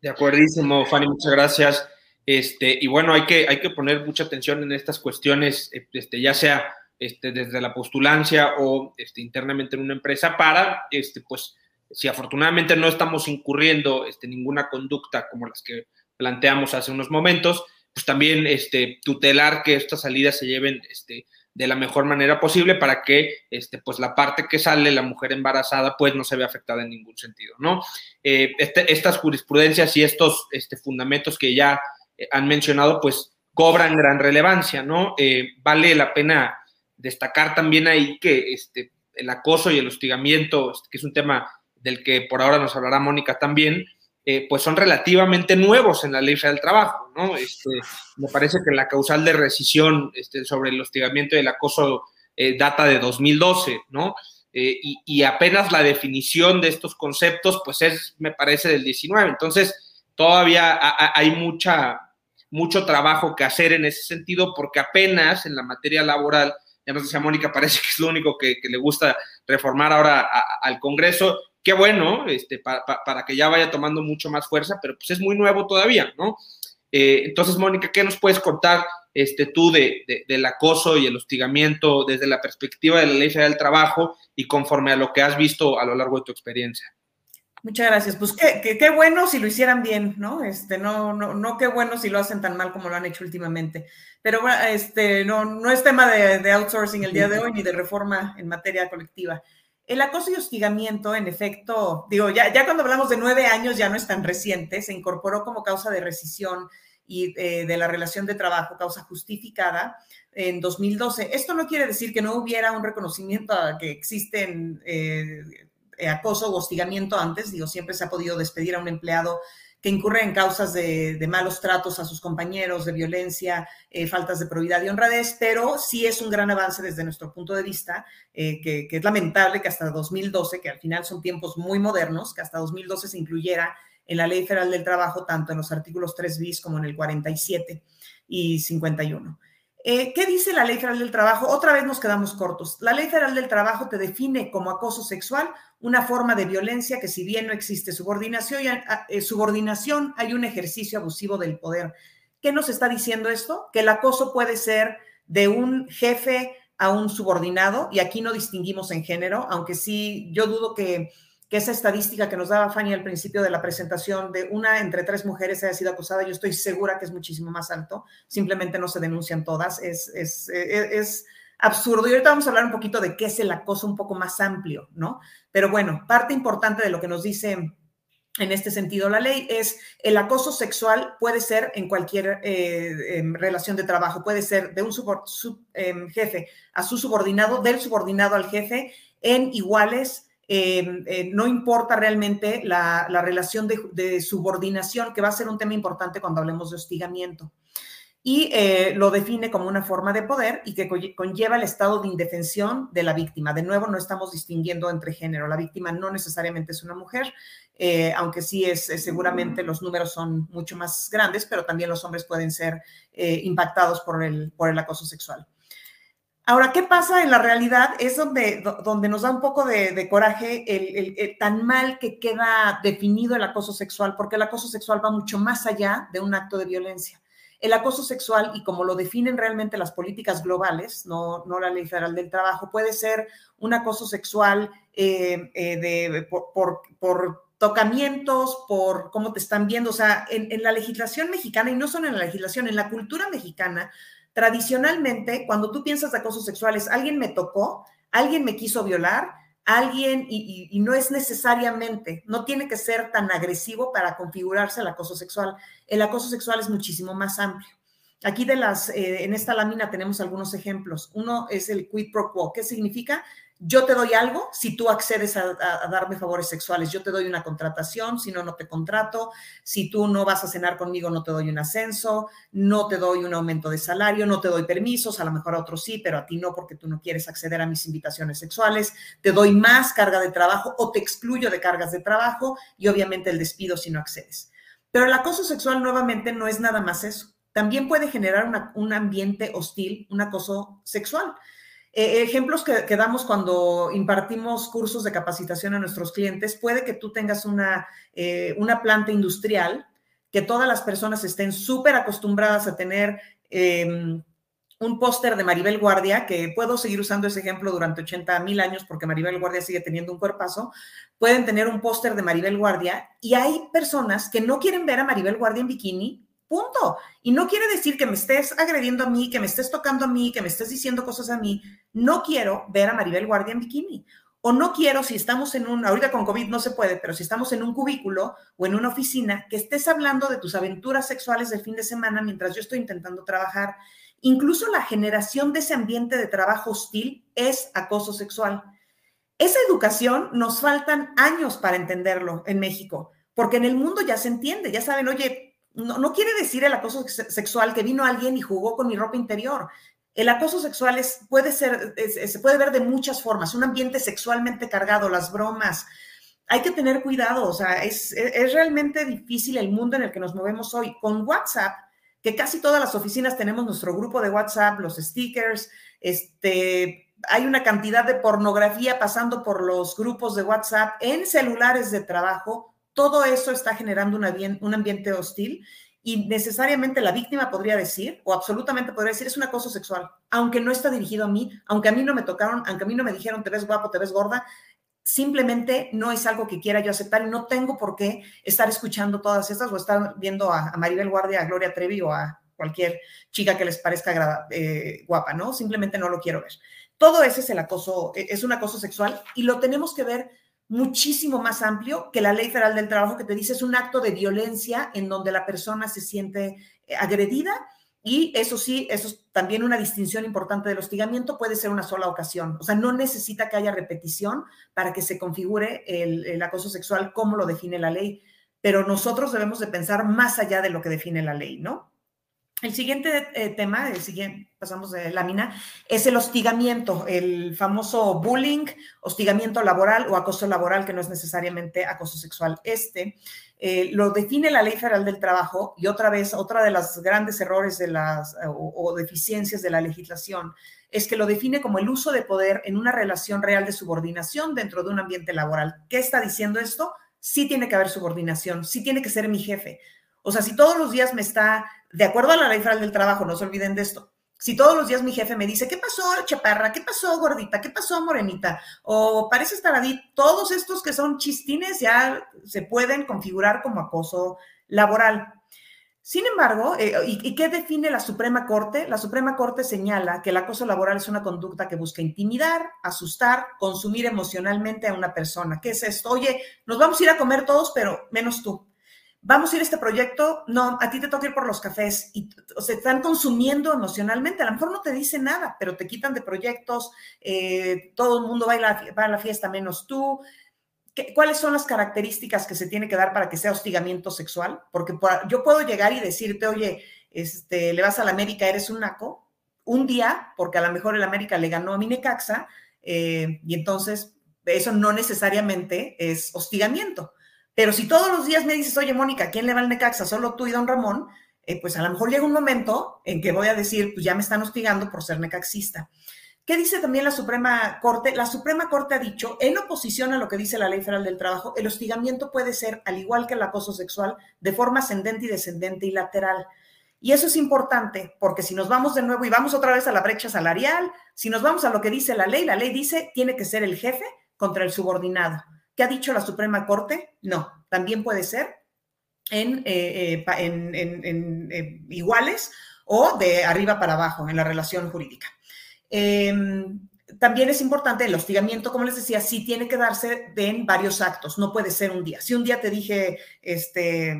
De acuerdísimo, Fanny, muchas gracias. Este, y bueno, hay que, hay que poner mucha atención en estas cuestiones, este, ya sea este, desde la postulancia o este, internamente en una empresa, para este, pues, si afortunadamente no estamos incurriendo este, ninguna conducta como las que planteamos hace unos momentos, pues también este, tutelar que estas salidas se lleven este, de la mejor manera posible para que este, pues la parte que sale, la mujer embarazada, pues no se vea afectada en ningún sentido, ¿no? Eh, este, estas jurisprudencias y estos este, fundamentos que ya eh, han mencionado, pues cobran gran relevancia, ¿no? Eh, vale la pena destacar también ahí que este, el acoso y el hostigamiento, este, que es un tema del que por ahora nos hablará Mónica también, eh, pues son relativamente nuevos en la ley del trabajo, ¿no? Este, me parece que la causal de rescisión este, sobre el hostigamiento y el acoso eh, data de 2012, ¿no? Eh, y, apenas la definición de estos conceptos, pues es, me parece, del 19. Entonces, todavía hay mucha, mucho trabajo que hacer en ese sentido, porque apenas en la materia laboral, ya nos decía Mónica, parece que es lo único que, le gusta reformar ahora al Congreso, qué bueno, este, para que ya vaya tomando mucho más fuerza, pero pues es muy nuevo todavía, ¿no? Eh, entonces, Mónica, ¿qué nos puedes contar este, tú de, del acoso y el hostigamiento desde la perspectiva de la Ley Federal del Trabajo y conforme a lo que has visto a lo largo de tu experiencia? Muchas gracias. Pues qué, qué, bueno si lo hicieran bien, ¿no? Este, no, no, no qué bueno si lo hacen tan mal como lo han hecho últimamente. Pero este, no, no es tema de, de outsourcing el día de hoy ni de reforma en materia colectiva. El acoso y hostigamiento, en efecto, digo, ya, cuando hablamos de nueve años ya no es tan reciente, se incorporó como causa de rescisión y eh, de la relación de trabajo, causa justificada, en 2012. Esto no quiere decir que no hubiera un reconocimiento a que existen eh, acoso o hostigamiento antes, digo, siempre se ha podido despedir a un empleado que incurre en causas de, malos tratos a sus compañeros, de violencia, eh, faltas de probidad y honradez, pero sí es un gran avance desde nuestro punto de vista, eh, que, es lamentable que hasta 2012, que al final son tiempos muy modernos, que hasta 2012 se incluyera en la Ley Federal del Trabajo, tanto en los artículos 3 bis como en el 47 y 51. Eh, ¿Qué dice la Ley Federal del Trabajo? Otra vez nos quedamos cortos. La Ley Federal del Trabajo te define como acoso sexual una forma de violencia que si bien no existe subordinación, eh, subordinación hay un ejercicio abusivo del poder. ¿Qué nos está diciendo esto? Que el acoso puede ser de un jefe a un subordinado, y aquí no distinguimos en género, aunque sí, yo dudo que que esa estadística que nos daba Fanny al principio de la presentación de una entre tres mujeres haya sido acusada, yo estoy segura que es muchísimo más alto, simplemente no se denuncian todas, es, es, es, absurdo. Y ahorita vamos a hablar un poquito de qué es el acoso un poco más amplio, ¿no? Pero bueno, parte importante de lo que nos dice en este sentido la ley es el acoso sexual puede ser en cualquier eh, em, relación de trabajo, puede ser de un em, jefe a su subordinado, del subordinado al jefe, en iguales eh, eh, no importa realmente la, relación de, subordinación, que va a ser un tema importante cuando hablemos de hostigamiento. Y eh, lo define como una forma de poder y que conlleva el estado de indefensión de la víctima. De nuevo, no estamos distinguiendo entre género. La víctima no necesariamente es una mujer, aunque sí es, seguramente los números son mucho más grandes, pero también los hombres pueden ser impactados por el, por el acoso sexual. Ahora, ¿qué pasa en la realidad? Es donde, donde nos da un poco de, coraje el, tan mal que queda definido el acoso sexual, porque el acoso sexual va mucho más allá de un acto de violencia. El acoso sexual, y como lo definen realmente las políticas globales, no, no la ley federal del trabajo, puede ser un acoso sexual eh, eh, de, por, tocamientos, por cómo te están viendo. O sea, en la legislación mexicana, y no solo en la legislación, en la cultura mexicana, tradicionalmente, cuando tú piensas de acoso sexual, es alguien me tocó, alguien me quiso violar, alguien, y, no es necesariamente, no tiene que ser tan agresivo para configurarse el acoso sexual. El acoso sexual es muchísimo más amplio. Aquí de las, eh, en esta lámina tenemos algunos ejemplos. Uno es el quid pro quo. ¿Qué significa? Yo te doy algo si tú accedes a, darme favores sexuales, yo te doy una contratación, si no, no te contrato, si tú no vas a cenar conmigo, no te doy un ascenso, no te doy un aumento de salario, no te doy permisos, a lo mejor a otros sí, pero a ti no porque tú no quieres acceder a mis invitaciones sexuales, te doy más carga de trabajo o te excluyo de cargas de trabajo y obviamente el despido si no accedes. Pero el acoso sexual nuevamente no es nada más eso. También puede generar un ambiente hostil, un acoso sexual. Eh, ejemplos que, damos cuando impartimos cursos de capacitación a nuestros clientes, puede que tú tengas una, eh, una planta industrial, que todas las personas estén súper acostumbradas a tener em, un póster de Maribel Guardia, que puedo seguir usando ese ejemplo durante 80 mil años porque Maribel Guardia sigue teniendo un cuerpazo, pueden tener un póster de Maribel Guardia y hay personas que no quieren ver a Maribel Guardia en bikini, punto. Y no quiere decir que me estés agrediendo a mí, que me estés tocando a mí, que me estés diciendo cosas a mí. No quiero ver a Maribel Guardia en bikini. O no quiero, si estamos en un, ahorita con COVID no se puede, pero si estamos en un cubículo o en una oficina, que estés hablando de tus aventuras sexuales del fin de semana mientras yo estoy intentando trabajar Incluso la generación de ese ambiente de trabajo hostil es acoso sexual. Esa educación nos faltan años para entenderlo en México, porque en el mundo ya se entiende, ya saben, oye, no, quiere decir el acoso sexual que vino alguien y jugó con mi ropa interior. El acoso sexual es, puede ser, se puede ver de muchas formas, un ambiente sexualmente cargado, las bromas. Hay que tener cuidado, o sea, es, es realmente difícil el mundo en el que nos movemos hoy. Con WhatsApp, que casi todas las oficinas tenemos nuestro grupo de WhatsApp, los stickers, este, hay una cantidad de pornografía pasando por los grupos de WhatsApp en celulares de trabajo, todo eso está generando un ambiente hostil y necesariamente la víctima podría decir, o absolutamente podría decir, es un acoso sexual, aunque no está dirigido a mí, aunque a mí no me tocaron, aunque a mí no me dijeron, te ves guapo, te ves gorda, simplemente no es algo que quiera yo aceptar y no tengo por qué estar escuchando todas estas o estar viendo a, Maribel Guardia, a Gloria Trevi o a cualquier chica que les parezca eh, guapa, ¿no? Simplemente no lo quiero ver. Todo ese es el acoso, e, es un acoso sexual y lo tenemos que ver muchísimo más amplio que la ley federal del trabajo que te dice es un acto de violencia en donde la persona se siente eh, agredida y eso sí, eso es también una distinción importante del hostigamiento, puede ser una sola ocasión. O sea, no necesita que haya repetición para que se configure el, acoso sexual como lo define la ley. Pero nosotros debemos de pensar más allá de lo que define la ley, ¿no? El siguiente eh, tema, el pasamos de lámina, es el hostigamiento, el famoso bullying, hostigamiento laboral o acoso laboral, que no es necesariamente acoso sexual. Este eh, lo define la Ley Federal del Trabajo y otra vez, otra de los grandes errores de las, o, deficiencias de la legislación es que lo define como el uso de poder en una relación real de subordinación dentro de un ambiente laboral. ¿Qué está diciendo esto? Sí tiene que haber subordinación, sí tiene que ser mi jefe. O sea, si todos los días me está de acuerdo a la ley federal del trabajo, no se olviden de esto. Si todos los días mi jefe me dice, ¿qué pasó, chaparra? ¿Qué pasó, gordita? ¿Qué pasó, morenita? O parece estar ahí, todos estos que son chistines ya se pueden configurar como acoso laboral. Sin embargo, eh, ¿y, qué define la Suprema Corte? La Suprema Corte señala que el acoso laboral es una conducta que busca intimidar, asustar, consumir emocionalmente a una persona. ¿Qué es esto? Oye, nos vamos a ir a comer todos, pero menos tú vamos a ir a este proyecto, no, a ti te toca ir por los cafés y se están consumiendo emocionalmente. A lo mejor no te dicen nada, pero te quitan de proyectos, eh, todo el mundo va a, la, fiesta menos tú. ¿Cuáles son las características que se tiene que dar para que sea hostigamiento sexual? Porque yo puedo llegar y decirte, oye, este, le vas a la América, eres un naco, un día, porque a lo mejor el América le ganó a Minecaxa, eh, y entonces eso no necesariamente es hostigamiento pero si todos los días me dices, oye, Mónica, ¿quién le va al Necaxa? Solo tú y don Ramón, eh, pues a lo mejor llega un momento en que voy a decir, pues ya me están hostigando por ser necaxista. ¿Qué dice también la Suprema Corte? La Suprema Corte ha dicho, en oposición a lo que dice la Ley Federal del Trabajo, el hostigamiento puede ser, al igual que el acoso sexual, de forma ascendente y descendente y lateral. Y eso es importante, porque si nos vamos de nuevo y vamos otra vez a la brecha salarial, si nos vamos a lo que dice la ley, la ley dice, tiene que ser el jefe contra el subordinado. ¿Qué ha dicho la Suprema Corte? No, también puede ser en, eh, eh, eh, iguales o de arriba para abajo en la relación jurídica. Em, también es importante el hostigamiento, como les decía, sí tiene que darse en varios actos, no puede ser un día. Si un día te dije, este,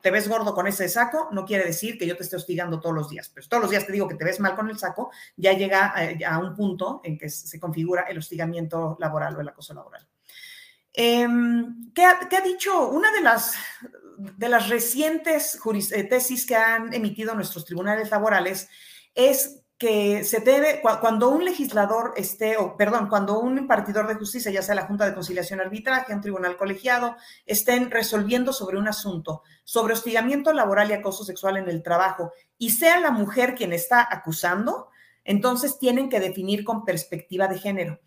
te ves gordo con ese saco, no quiere decir que yo te esté hostigando todos los días, pero todos los días te digo que te ves mal con el saco, ya llega a un punto en que se configura el hostigamiento laboral o el acoso laboral. Em, ¿qué, ha, dicho una de las, de las recientes eh, tesis que han emitido nuestros tribunales laborales? Es que se debe, cuando un legislador esté, o perdón, cuando un impartidor de justicia, ya sea la Junta de Conciliación Arbitraje, un tribunal colegiado, estén resolviendo sobre un asunto, sobre hostigamiento laboral y acoso sexual en el trabajo, y sea la mujer quien está acusando, entonces tienen que definir con perspectiva de género.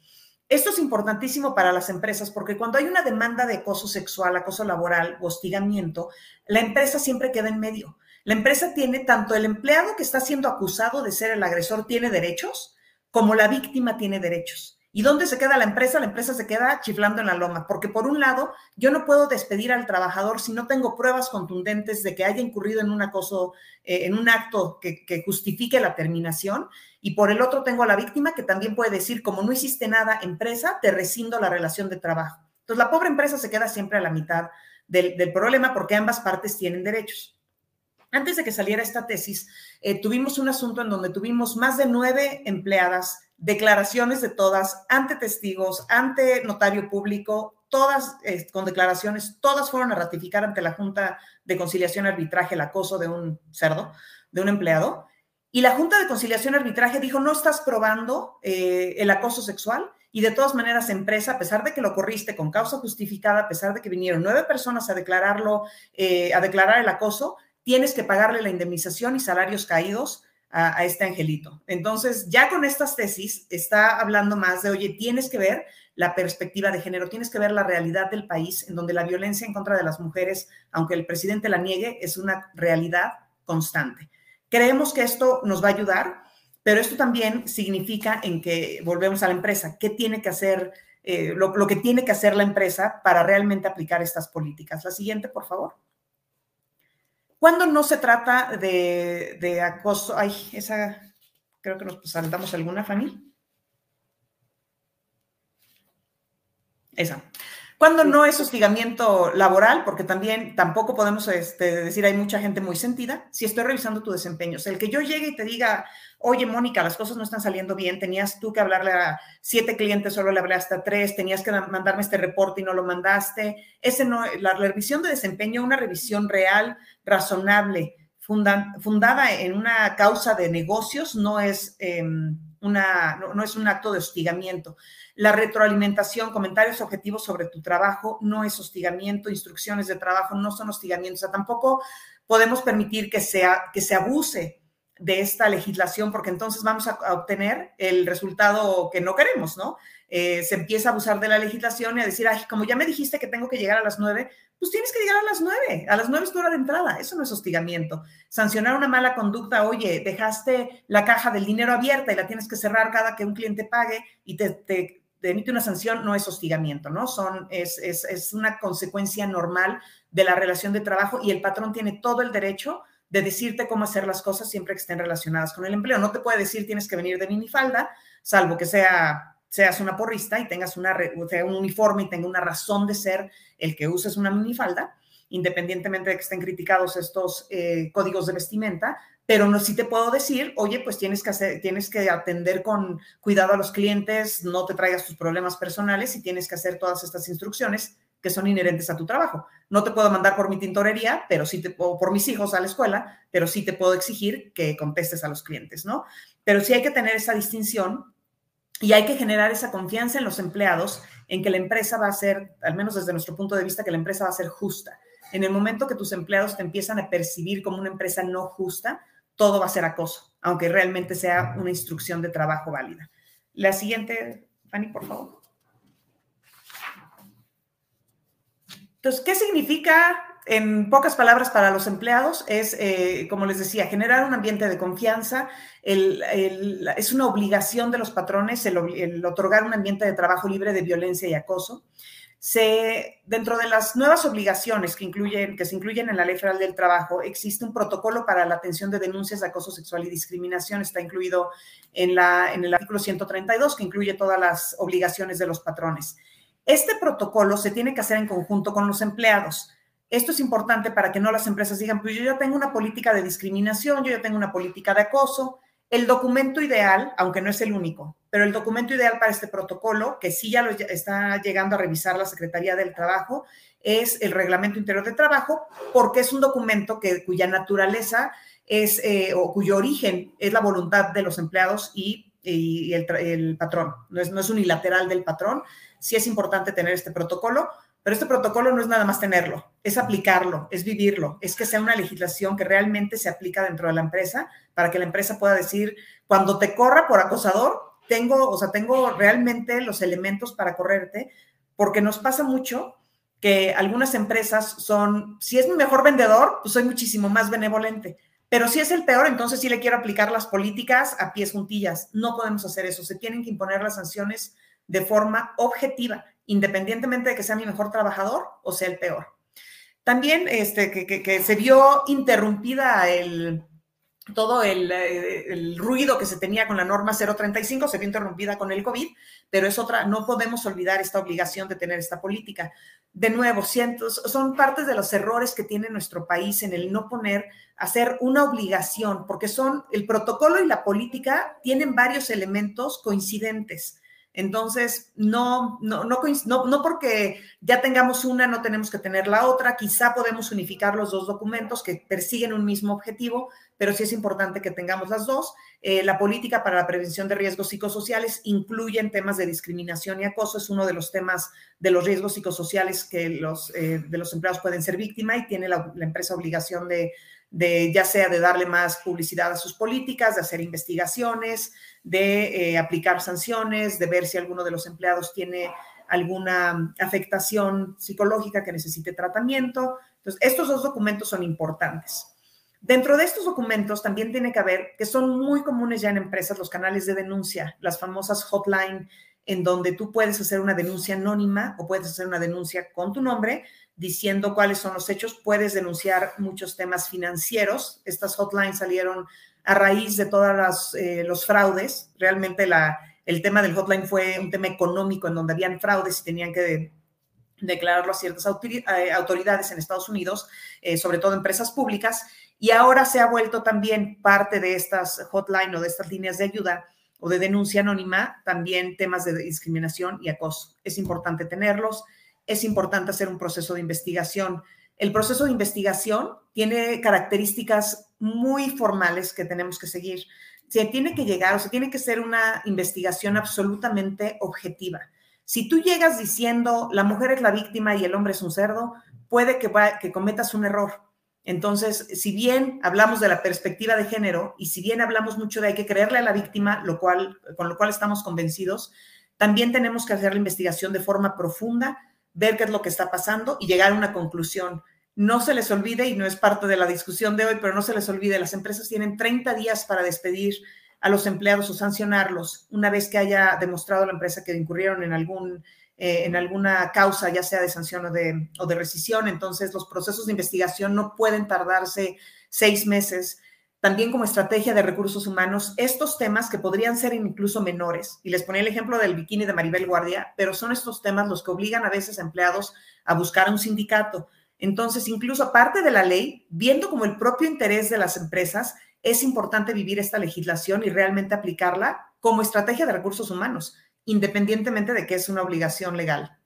Esto es importantísimo para las empresas porque cuando hay una demanda de acoso sexual, acoso laboral hostigamiento, la empresa siempre queda en medio. La empresa tiene tanto el empleado que está siendo acusado de ser el agresor tiene derechos, como la víctima tiene derechos. ¿Y dónde se queda la empresa? La empresa se queda chiflando en la loma, porque por un lado, yo no puedo despedir al trabajador si no tengo pruebas contundentes de que haya incurrido en un acoso, eh, en un acto que, que, justifique la terminación, y por el otro tengo a la víctima que también puede decir, como no hiciste nada, empresa, te rescindo la relación de trabajo. Entonces, la pobre empresa se queda siempre a la mitad del, del problema porque ambas partes tienen derechos. Antes de que saliera esta tesis, eh, tuvimos un asunto en donde tuvimos más de nueve empleadas, declaraciones de todas, ante testigos, ante notario público, todas eh, con declaraciones, todas fueron a ratificar ante la Junta de Conciliación y Arbitraje el acoso de un cerdo, de un empleado. Y la Junta de Conciliación y Arbitraje dijo, no estás probando eh, el acoso sexual y de todas maneras, empresa, a pesar de que lo corriste con causa justificada, a pesar de que vinieron nueve personas a declararlo, a declarar el acoso, tienes que pagarle la indemnización y salarios caídos a, este angelito. Entonces, ya con estas tesis está hablando más de, oye, tienes que ver la perspectiva de género, tienes que ver la realidad del país en donde la violencia en contra de las mujeres, aunque el presidente la niegue, es una realidad constante. Creemos que esto nos va a ayudar, pero esto también significa en que volvemos a la empresa, ¿qué tiene que hacer, eh, lo que tiene que hacer la empresa para realmente aplicar estas políticas? La siguiente, por favor. Cuando no se trata de, acoso? Ay, esa, creo que nos saltamos alguna, Fanny. Esa. Cuando no es hostigamiento laboral, porque también tampoco podemos este, decir hay mucha gente muy sentida, si estoy revisando tu desempeño, o sea, el que yo llegue y te diga, oye, Mónica, las cosas no están saliendo bien, tenías tú que hablarle a siete clientes, solo le hablé hasta tres, tenías que mandarme este reporte y no lo mandaste. Ese no, la revisión de desempeño, una revisión real, razonable, fundada en una causa de negocios, no es, em, una, no es un acto de hostigamiento. La retroalimentación, comentarios objetivos sobre tu trabajo no es hostigamiento, instrucciones de trabajo no son hostigamiento. O sea, tampoco podemos permitir que, sea, que se abuse de esta legislación porque entonces vamos a, obtener el resultado que no queremos, ¿no? Eh, se empieza a abusar de la legislación y a decir, ay, como ya me dijiste que tengo que llegar a las nueve, pues tienes que llegar a las nueve. A las nueve es tu hora de entrada. Eso no es hostigamiento. Sancionar una mala conducta, oye, dejaste la caja del dinero abierta y la tienes que cerrar cada que un cliente pague y te, te emite una sanción no es hostigamiento, ¿no? Son, es, es, es, una consecuencia normal de la relación de trabajo y el patrón tiene todo el derecho de decirte cómo hacer las cosas siempre que estén relacionadas con el empleo. No te puede decir tienes que venir de minifalda, salvo que sea, seas una porrista y tengas una, un uniforme y tenga una razón de ser el que uses una minifalda, independientemente de que estén criticados estos eh, códigos de vestimenta, pero no sí te puedo decir, oye, pues tienes que hacer, tienes que atender con cuidado a los clientes, no te traigas tus problemas personales y tienes que hacer todas estas instrucciones que son inherentes a tu trabajo. No te puedo mandar por mi tintorería, pero sí te o por mis hijos a la escuela, pero sí te puedo exigir que contestes a los clientes, ¿no? Pero sí hay que tener esa distinción y hay que generar esa confianza en los empleados en que la empresa va a ser, al menos desde nuestro punto de vista, que la empresa va a ser justa. En el momento que tus empleados te empiezan a percibir como una empresa no justa, todo va a ser acoso, aunque realmente sea una instrucción de trabajo válida. La siguiente, Fanny, por favor. Entonces, ¿qué significa, en pocas palabras, para los empleados? Es, eh, como les decía, generar un ambiente de confianza. es una obligación de los patrones el otorgar un ambiente de trabajo libre de violencia y acoso dentro de las nuevas obligaciones que, incluyen, que se incluyen en la Ley Federal del Trabajo, existe un protocolo para la atención de denuncias de acoso sexual y discriminación. Está incluido en, la, en el artículo 132, que incluye todas las obligaciones de los patrones. Este protocolo se tiene que hacer en conjunto con los empleados. Esto es importante para que no las empresas digan, pues yo ya tengo una política de discriminación, yo ya tengo una política de acoso. El documento ideal, aunque no es el único, pero el documento ideal para este protocolo, que sí ya lo está llegando a revisar la Secretaría del Trabajo, es el Reglamento Interior de Trabajo, porque es un documento que, cuya naturaleza es, eh, o cuyo origen es la voluntad de los empleados y, el, patrón. No es, no es unilateral del patrón. Sí es importante tener este protocolo, pero este protocolo no es nada más tenerlo, es aplicarlo, es vivirlo, es que sea una legislación que realmente se aplica dentro de la empresa para que la empresa pueda decir, cuando te corra por acosador, tengo, o sea, tengo realmente los elementos para correrte, porque nos pasa mucho que algunas empresas son, si es mi mejor vendedor, pues soy muchísimo más benevolente. Pero si es el peor, entonces sí le quiero aplicar las políticas a pies juntillas. No podemos hacer eso. Se tienen que imponer las sanciones de forma objetiva, independientemente de que sea mi mejor trabajador o sea el peor. También este, que, se vio interrumpida el, todo el, el, ruido que se tenía con la norma 035 se vio interrumpida con el COVID, pero es otra, no podemos olvidar esta obligación de tener esta política. De nuevo, cientos, son partes de los errores que tiene nuestro país en el no poner, hacer una obligación, porque son el protocolo y la política tienen varios elementos coincidentes. Entonces, no, no, no, no, porque ya tengamos una, no tenemos que tener la otra. Quizá podemos unificar los dos documentos que persiguen un mismo objetivo, pero sí es importante que tengamos las dos. Eh, la política para la prevención de riesgos psicosociales incluye temas de discriminación y acoso. Es uno de los temas de los riesgos psicosociales que los, eh, de los empleados pueden ser víctima y tiene la empresa obligación de de ya sea de darle más publicidad a sus políticas, de hacer investigaciones, de eh, aplicar sanciones, de ver si alguno de los empleados tiene alguna afectación psicológica que necesite tratamiento. Entonces, estos dos documentos son importantes. Dentro de estos documentos también tiene que haber, que son muy comunes ya en empresas, los canales de denuncia, las famosas hotline, en donde tú puedes hacer una denuncia anónima o puedes hacer una denuncia con tu nombre, diciendo cuáles son los hechos. Puedes denunciar muchos temas financieros. Estas hotlines salieron a raíz de todos eh, los fraudes. Realmente la, el tema del hotline fue un tema económico en donde habían fraudes y tenían que declararlo a ciertas eh, autoridades en Estados Unidos, eh, sobre todo empresas públicas. Y ahora se ha vuelto también parte de estas hotline o de estas líneas de ayuda o de denuncia anónima, también temas de discriminación y acoso. Es importante tenerlos es importante hacer un proceso de investigación. El proceso de investigación tiene características muy formales que tenemos que seguir. Se tiene que llegar, o se tiene que ser una investigación absolutamente objetiva. Si tú llegas diciendo la mujer es la víctima y el hombre es un cerdo, puede que, cometas un error. Entonces, si bien hablamos de la perspectiva de género y si bien hablamos mucho de hay que creerle a la víctima, con lo cual estamos convencidos, también tenemos que hacer la investigación de forma profunda ver qué es lo que está pasando y llegar a una conclusión. No se les olvide, y no es parte de la discusión de hoy, pero no se les olvide, las empresas tienen 30 días para despedir a los empleados o sancionarlos una vez que haya demostrado la empresa que incurrieron en algún eh, en alguna causa, ya sea de sanción o de, o de rescisión. Entonces, los procesos de investigación no pueden tardarse seis meses también como estrategia de recursos humanos estos temas que podrían ser incluso menores. Y les ponía el ejemplo del bikini de Maribel Guardia, pero son estos temas los que obligan a veces a empleados a buscar un sindicato. Entonces, incluso aparte de la ley, viendo como el propio interés de las empresas, es importante vivir esta legislación y realmente aplicarla como estrategia de recursos humanos, independientemente de que es una obligación legal.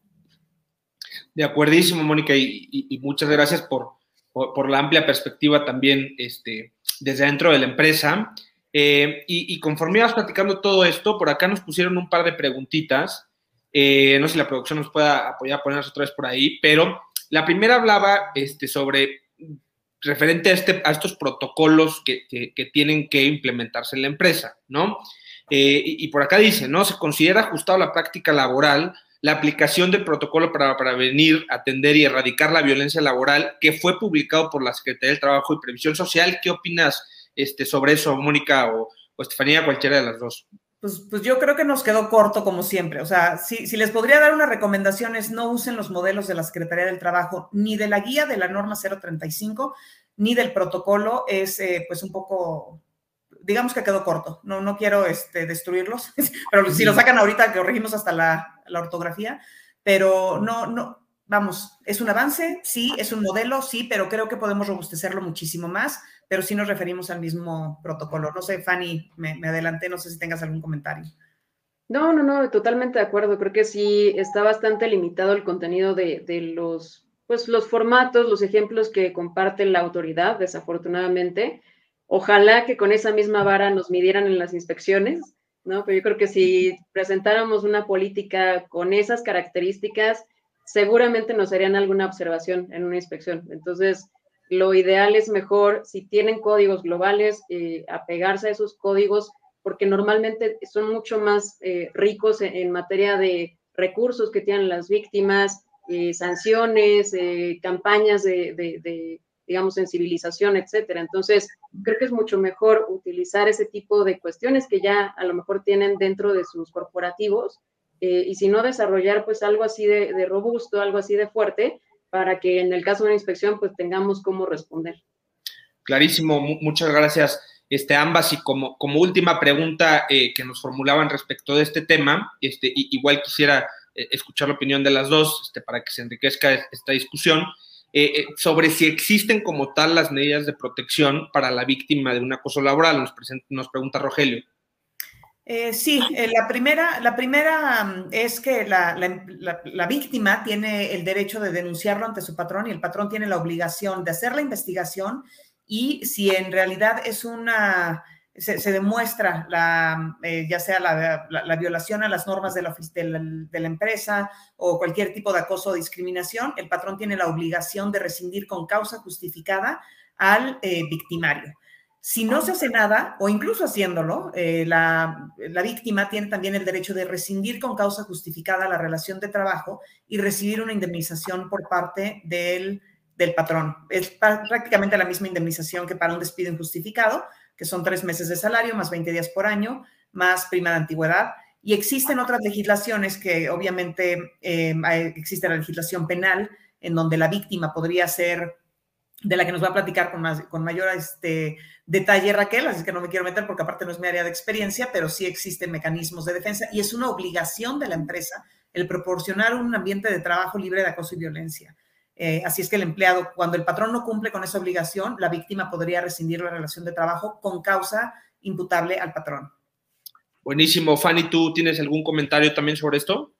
De acuerdísimo, Mónica, y, muchas gracias por, por, la amplia perspectiva también este, desde dentro de la empresa. Eh, y, conforme ibas platicando todo esto, por acá nos pusieron un par de preguntitas. Eh, no sé si la producción nos pueda apoyar a ponerlas otra vez por ahí, pero la primera hablaba este, sobre referente a, este, a estos protocolos que, tienen que implementarse en la empresa, ¿no? Eh, y, y, por acá dice, ¿no? Se considera ajustado la práctica laboral la aplicación del protocolo para prevenir, atender y erradicar la violencia laboral que fue publicado por la Secretaría del Trabajo y Previsión Social. ¿Qué opinas este, sobre eso, Mónica o, Estefanía, cualquiera de las dos? Pues, pues, yo creo que nos quedó corto como siempre. O sea, si, si les podría dar una recomendación es no usen los modelos de la Secretaría del Trabajo, ni de la guía de la norma 035, ni del protocolo. Es eh, pues un poco digamos que quedó corto. No, no quiero este, destruirlos, <laughs> pero si lo sacan ahorita, que corregimos hasta la, la, ortografía, pero no, no, vamos, es un avance, sí, es un modelo, sí, pero creo que podemos robustecerlo muchísimo más, pero sí nos referimos al mismo protocolo. No sé, Fanny, me, me adelanté, no sé si tengas algún comentario. No, no, no, totalmente de acuerdo. Creo que sí está bastante limitado el contenido de, de los, pues, los formatos, los ejemplos que comparte la autoridad, desafortunadamente. Ojalá que con esa misma vara nos midieran en las inspecciones, ¿no? Pero yo creo que si presentáramos una política con esas características, seguramente nos harían alguna observación en una inspección. Entonces, lo ideal es mejor, si tienen códigos globales, eh, apegarse a esos códigos, porque normalmente son mucho más eh, ricos en, materia de recursos que tienen las víctimas, eh, sanciones, eh, campañas de, digamos, sensibilización, etcétera. Entonces, creo que es mucho mejor utilizar ese tipo de cuestiones que ya a lo mejor tienen dentro de sus corporativos y si no desarrollar pues algo así de, robusto, algo así de fuerte, para que en el caso de una inspección pues tengamos cómo responder. Clarísimo, muchas gracias este, ambas. Y como, como última pregunta eh, que nos formulaban respecto de este tema, este, igual quisiera eh, escuchar la opinión de las dos este, para que se enriquezca esta discusión, eh, sobre si existen como tal las medidas de protección para la víctima de un acoso laboral. Nos, pregunta Rogelio. sí, la, primera, la primera mm, es que la, la, víctima tiene el derecho de denunciarlo ante su patrón y el patrón tiene la obligación de hacer la investigación y si en realidad es una, se, demuestra la, eh, ya sea la, violación a las normas de la, de, la, empresa o cualquier tipo de acoso o discriminación, el patrón tiene la obligación de rescindir con causa justificada al eh, victimario. Si no se hace nada, o incluso haciéndolo, eh, la, la, víctima tiene también el derecho de rescindir con causa justificada la relación de trabajo y recibir una indemnización por parte del del patrón. Es prácticamente la misma indemnización que para un despido injustificado, que son tres meses de salario más 20 días por año, más prima de antigüedad. Y existen otras legislaciones que obviamente eh, existe la legislación penal en donde la víctima podría ser, de la que nos va a platicar con, más, con mayor este, detalle Raquel, así que no me quiero meter porque aparte no es mi área de experiencia, pero sí existen mecanismos de defensa y es una obligación de la empresa el proporcionar un ambiente de trabajo libre de acoso y violencia. Eh, así es que el empleado, cuando el patrón no cumple con esa obligación, la víctima podría rescindir la relación de trabajo con causa imputable al patrón. Buenísimo. Fanny, ¿tú tienes algún comentario también sobre esto?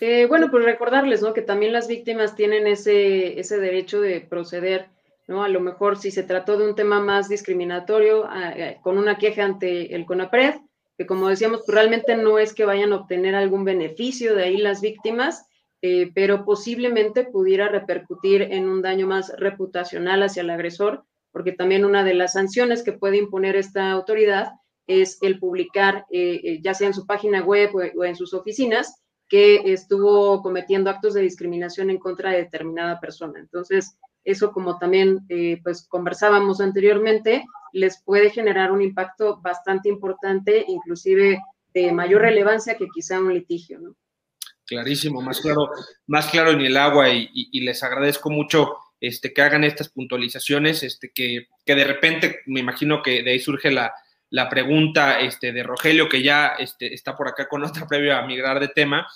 Eh, bueno, pues recordarles, ¿no? Que también las víctimas tienen ese, ese derecho de proceder, ¿no? A lo mejor si se trató de un tema más discriminatorio, eh, con una queja ante el CONAPRED, que como decíamos, pues realmente no es que vayan a obtener algún beneficio de ahí las víctimas, eh, pero posiblemente pudiera repercutir en un daño más reputacional hacia el agresor, porque también una de las sanciones que puede imponer esta autoridad es el publicar, eh, eh, ya sea en su página web o, en sus oficinas, que estuvo cometiendo actos de discriminación en contra de determinada persona. Entonces, eso como también pues conversábamos anteriormente, les puede generar un impacto bastante importante, inclusive de mayor relevancia que quizá un litigio, ¿no? Clarísimo, más claro, más claro en el agua y, les agradezco mucho este, que hagan estas puntualizaciones, este, que, que, de repente me imagino que de ahí surge la, la pregunta este, de Rogelio, que ya este, está por acá con otra <laughs> previa a migrar de tema,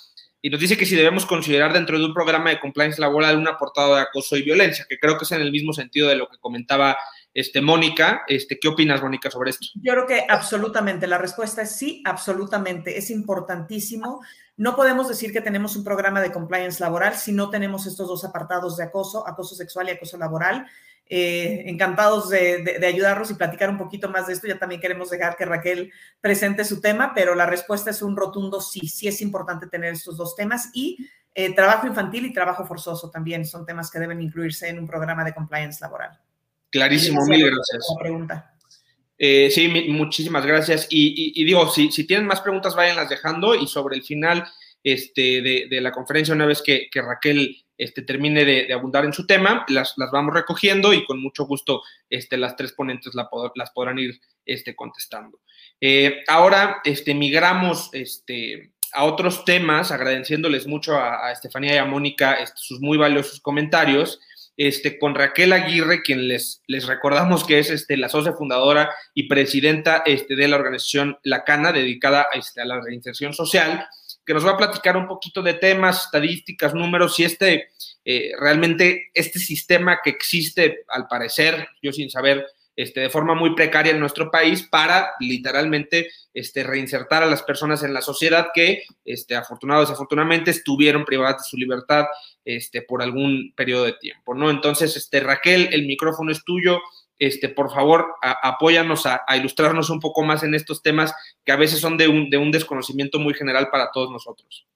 y nos dice que si debemos considerar dentro de un programa de compliance laboral un apartado de acoso y violencia, que creo que es en el mismo sentido de lo que comentaba este, Mónica. Este, ¿Qué opinas, Mónica, sobre esto? Yo creo que absolutamente, la respuesta es sí, absolutamente, es importantísimo. No podemos decir que tenemos un programa de compliance laboral si no tenemos estos dos apartados de acoso, acoso sexual y acoso laboral. Eh, encantados de, de, ayudarlos y platicar un poquito más de esto. Ya también queremos dejar que Raquel presente su tema, pero la respuesta es un rotundo sí. Sí es importante tener estos dos temas y eh, trabajo infantil y trabajo forzoso también son temas que deben incluirse en un programa de compliance laboral. Clarísimo, mil gracias. Pregunta. Eh, sí, muchísimas gracias. Y, digo, si, tienen más preguntas, váyanlas dejando. Y sobre el final este, de, la conferencia, una vez que, Raquel este, termine de, abundar en su tema, las, las, vamos recogiendo y con mucho gusto este, las tres ponentes la, las podrán ir este, contestando. Eh, ahora este, migramos este, a otros temas, agradeciéndoles mucho a, a Estefanía y a Mónica este, sus muy valiosos comentarios este, con Raquel Aguirre, quien les, les recordamos que es este, la socia fundadora y presidenta este, de la organización La Cana, dedicada este, a la reinserción social, que nos va a platicar un poquito de temas, estadísticas, números y este, eh, realmente este sistema que existe, al parecer, yo sin saber, este, de forma muy precaria en nuestro país para literalmente este, reinsertar a las personas en la sociedad que, este, afortunados desafortunadamente, estuvieron privadas de su libertad este, por algún periodo de tiempo, ¿no? Entonces, este, Raquel, el micrófono es tuyo. Este, por favor, apóyanos a, ilustrarnos un poco más en estos temas que a veces son de un, de un desconocimiento muy general para todos nosotros.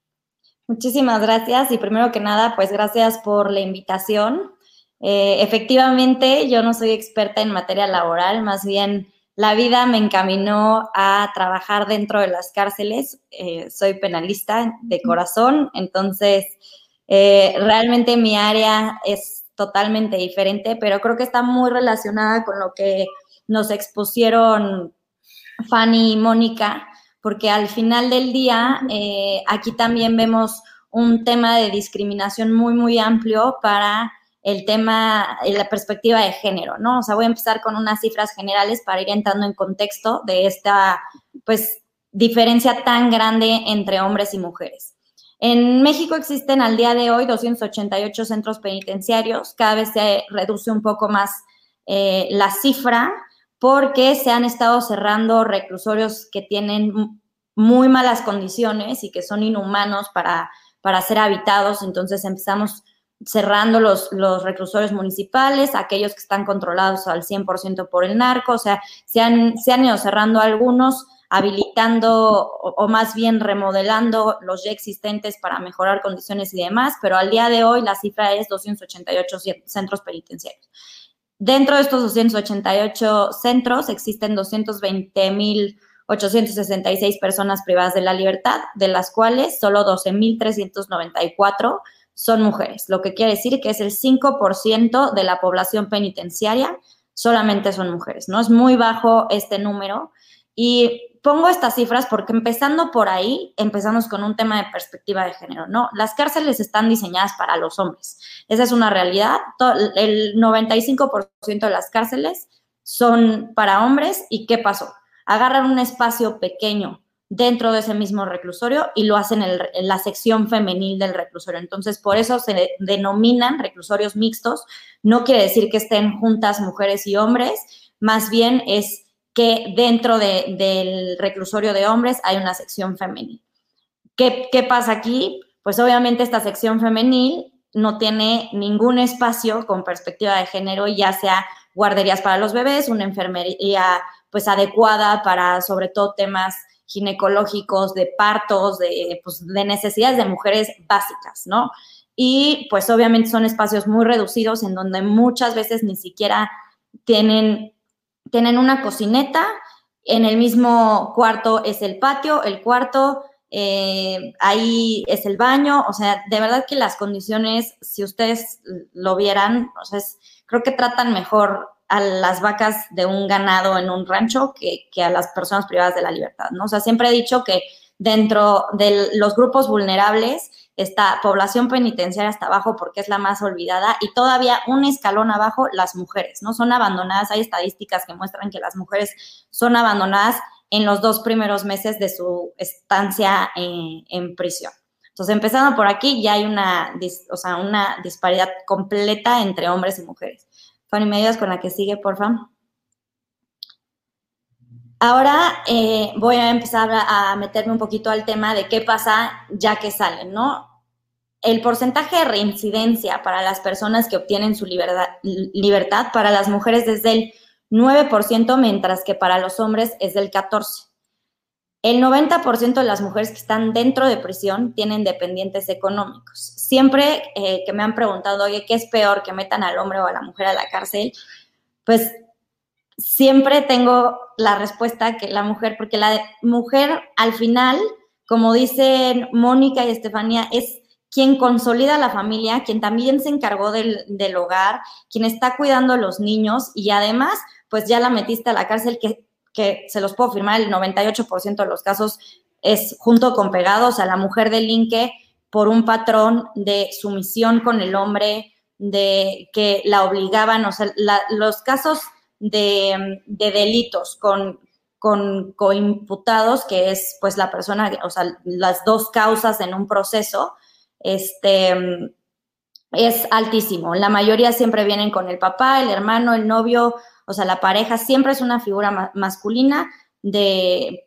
Muchísimas gracias y primero que nada, pues gracias por la invitación. Eh, efectivamente, yo no soy experta en materia laboral, más bien la vida me encaminó a trabajar dentro de las cárceles. Eh, soy penalista de corazón, entonces Eh, realmente mi área es totalmente diferente, pero creo que está muy relacionada con lo que nos expusieron Fanny y Mónica, porque al final del día eh, aquí también vemos un tema de discriminación muy, muy amplio para el tema, la perspectiva de género, ¿no? O sea, voy a empezar con unas cifras generales para ir entrando en contexto de esta, pues, diferencia tan grande entre hombres y mujeres. En México existen al día de hoy 288 centros penitenciarios, cada vez se reduce un poco más eh, la cifra porque se han estado cerrando reclusorios que tienen muy malas condiciones y que son inhumanos para, para ser habitados, entonces empezamos cerrando los, los reclusorios municipales, aquellos que están controlados al 100% por el narco, o sea, se han, se han ido cerrando algunos, habilitando o, más bien remodelando los ya existentes para mejorar condiciones y demás, pero al día de hoy la cifra es 288 centros penitenciarios. Dentro de estos 288 centros existen 220.866 personas privadas de la libertad, de las cuales solo 12.394 son mujeres, lo que quiere decir que es el 5% de la población penitenciaria solamente son mujeres, ¿no? Es muy bajo este número y pongo estas cifras porque empezando por ahí, empezamos con un tema de perspectiva de género, ¿no? Las cárceles están diseñadas para los hombres. Esa es una realidad. El 95% de las cárceles son para hombres. ¿Y qué pasó? Agarran un espacio pequeño dentro de ese mismo reclusorio y lo hacen en, la sección femenil del reclusorio. Entonces, por eso se denominan reclusorios mixtos. No quiere decir que estén juntas mujeres y hombres, más bien es que dentro del reclusorio de hombres hay una sección femenil. ¿Qué, ¿Qué pasa aquí? Pues obviamente esta sección femenil no tiene ningún espacio con perspectiva de género, ya sea guarderías para los bebés, una enfermería pues adecuada para sobre todo temas ginecológicos, de partos, de, pues, de necesidades de mujeres básicas, ¿no? Y pues obviamente son espacios muy reducidos en donde muchas veces ni siquiera tienen, tienen una cocineta, en el mismo cuarto es el patio, el cuarto, eh, ahí es el baño, o sea, de verdad que las condiciones, si ustedes lo vieran, o creo que tratan mejor a las vacas de un ganado en un rancho que, a las personas privadas de la libertad, ¿no? O sea, siempre he dicho que dentro de los grupos vulnerables está población penitenciaria hasta abajo porque es la más olvidada y todavía un escalón abajo las mujeres, ¿no? Son abandonadas, hay estadísticas que muestran que las mujeres son abandonadas en los dos primeros meses de su estancia en, prisión. Entonces, empezando por aquí, ya hay una, o sea, una disparidad completa entre hombres y mujeres. Fanny, ¿me con la que sigue, por favor? Ahora eh, voy a empezar a meterme un poquito al tema de qué pasa ya que salen, ¿no? El porcentaje de reincidencia para las personas que obtienen su libertad, para las mujeres es del 9%, mientras que para los hombres es del 14%. El 90% de las mujeres que están dentro de prisión tienen dependientes económicos. Siempre eh, que me han preguntado, oye, ¿qué es peor, que metan al hombre o a la mujer a la cárcel? Pues siempre tengo la respuesta que la mujer, porque la mujer al final, como dicen Mónica y Estefanía, es quien consolida la familia, quien también se encargó del, del hogar, quien está cuidando a los niños y además, pues ya la metiste a la cárcel, que que se los puedo firmar, el 98% de los casos es junto con pegados a la mujer delinque por un patrón de sumisión con el hombre, de que la obligaban, o sea, los casos de, delitos con, con coimputados, que es pues la persona, o sea, las dos causas en un proceso, este, es altísimo. La mayoría siempre vienen con el papá, el hermano, el novio, o sea, la pareja siempre es una figura masculina de,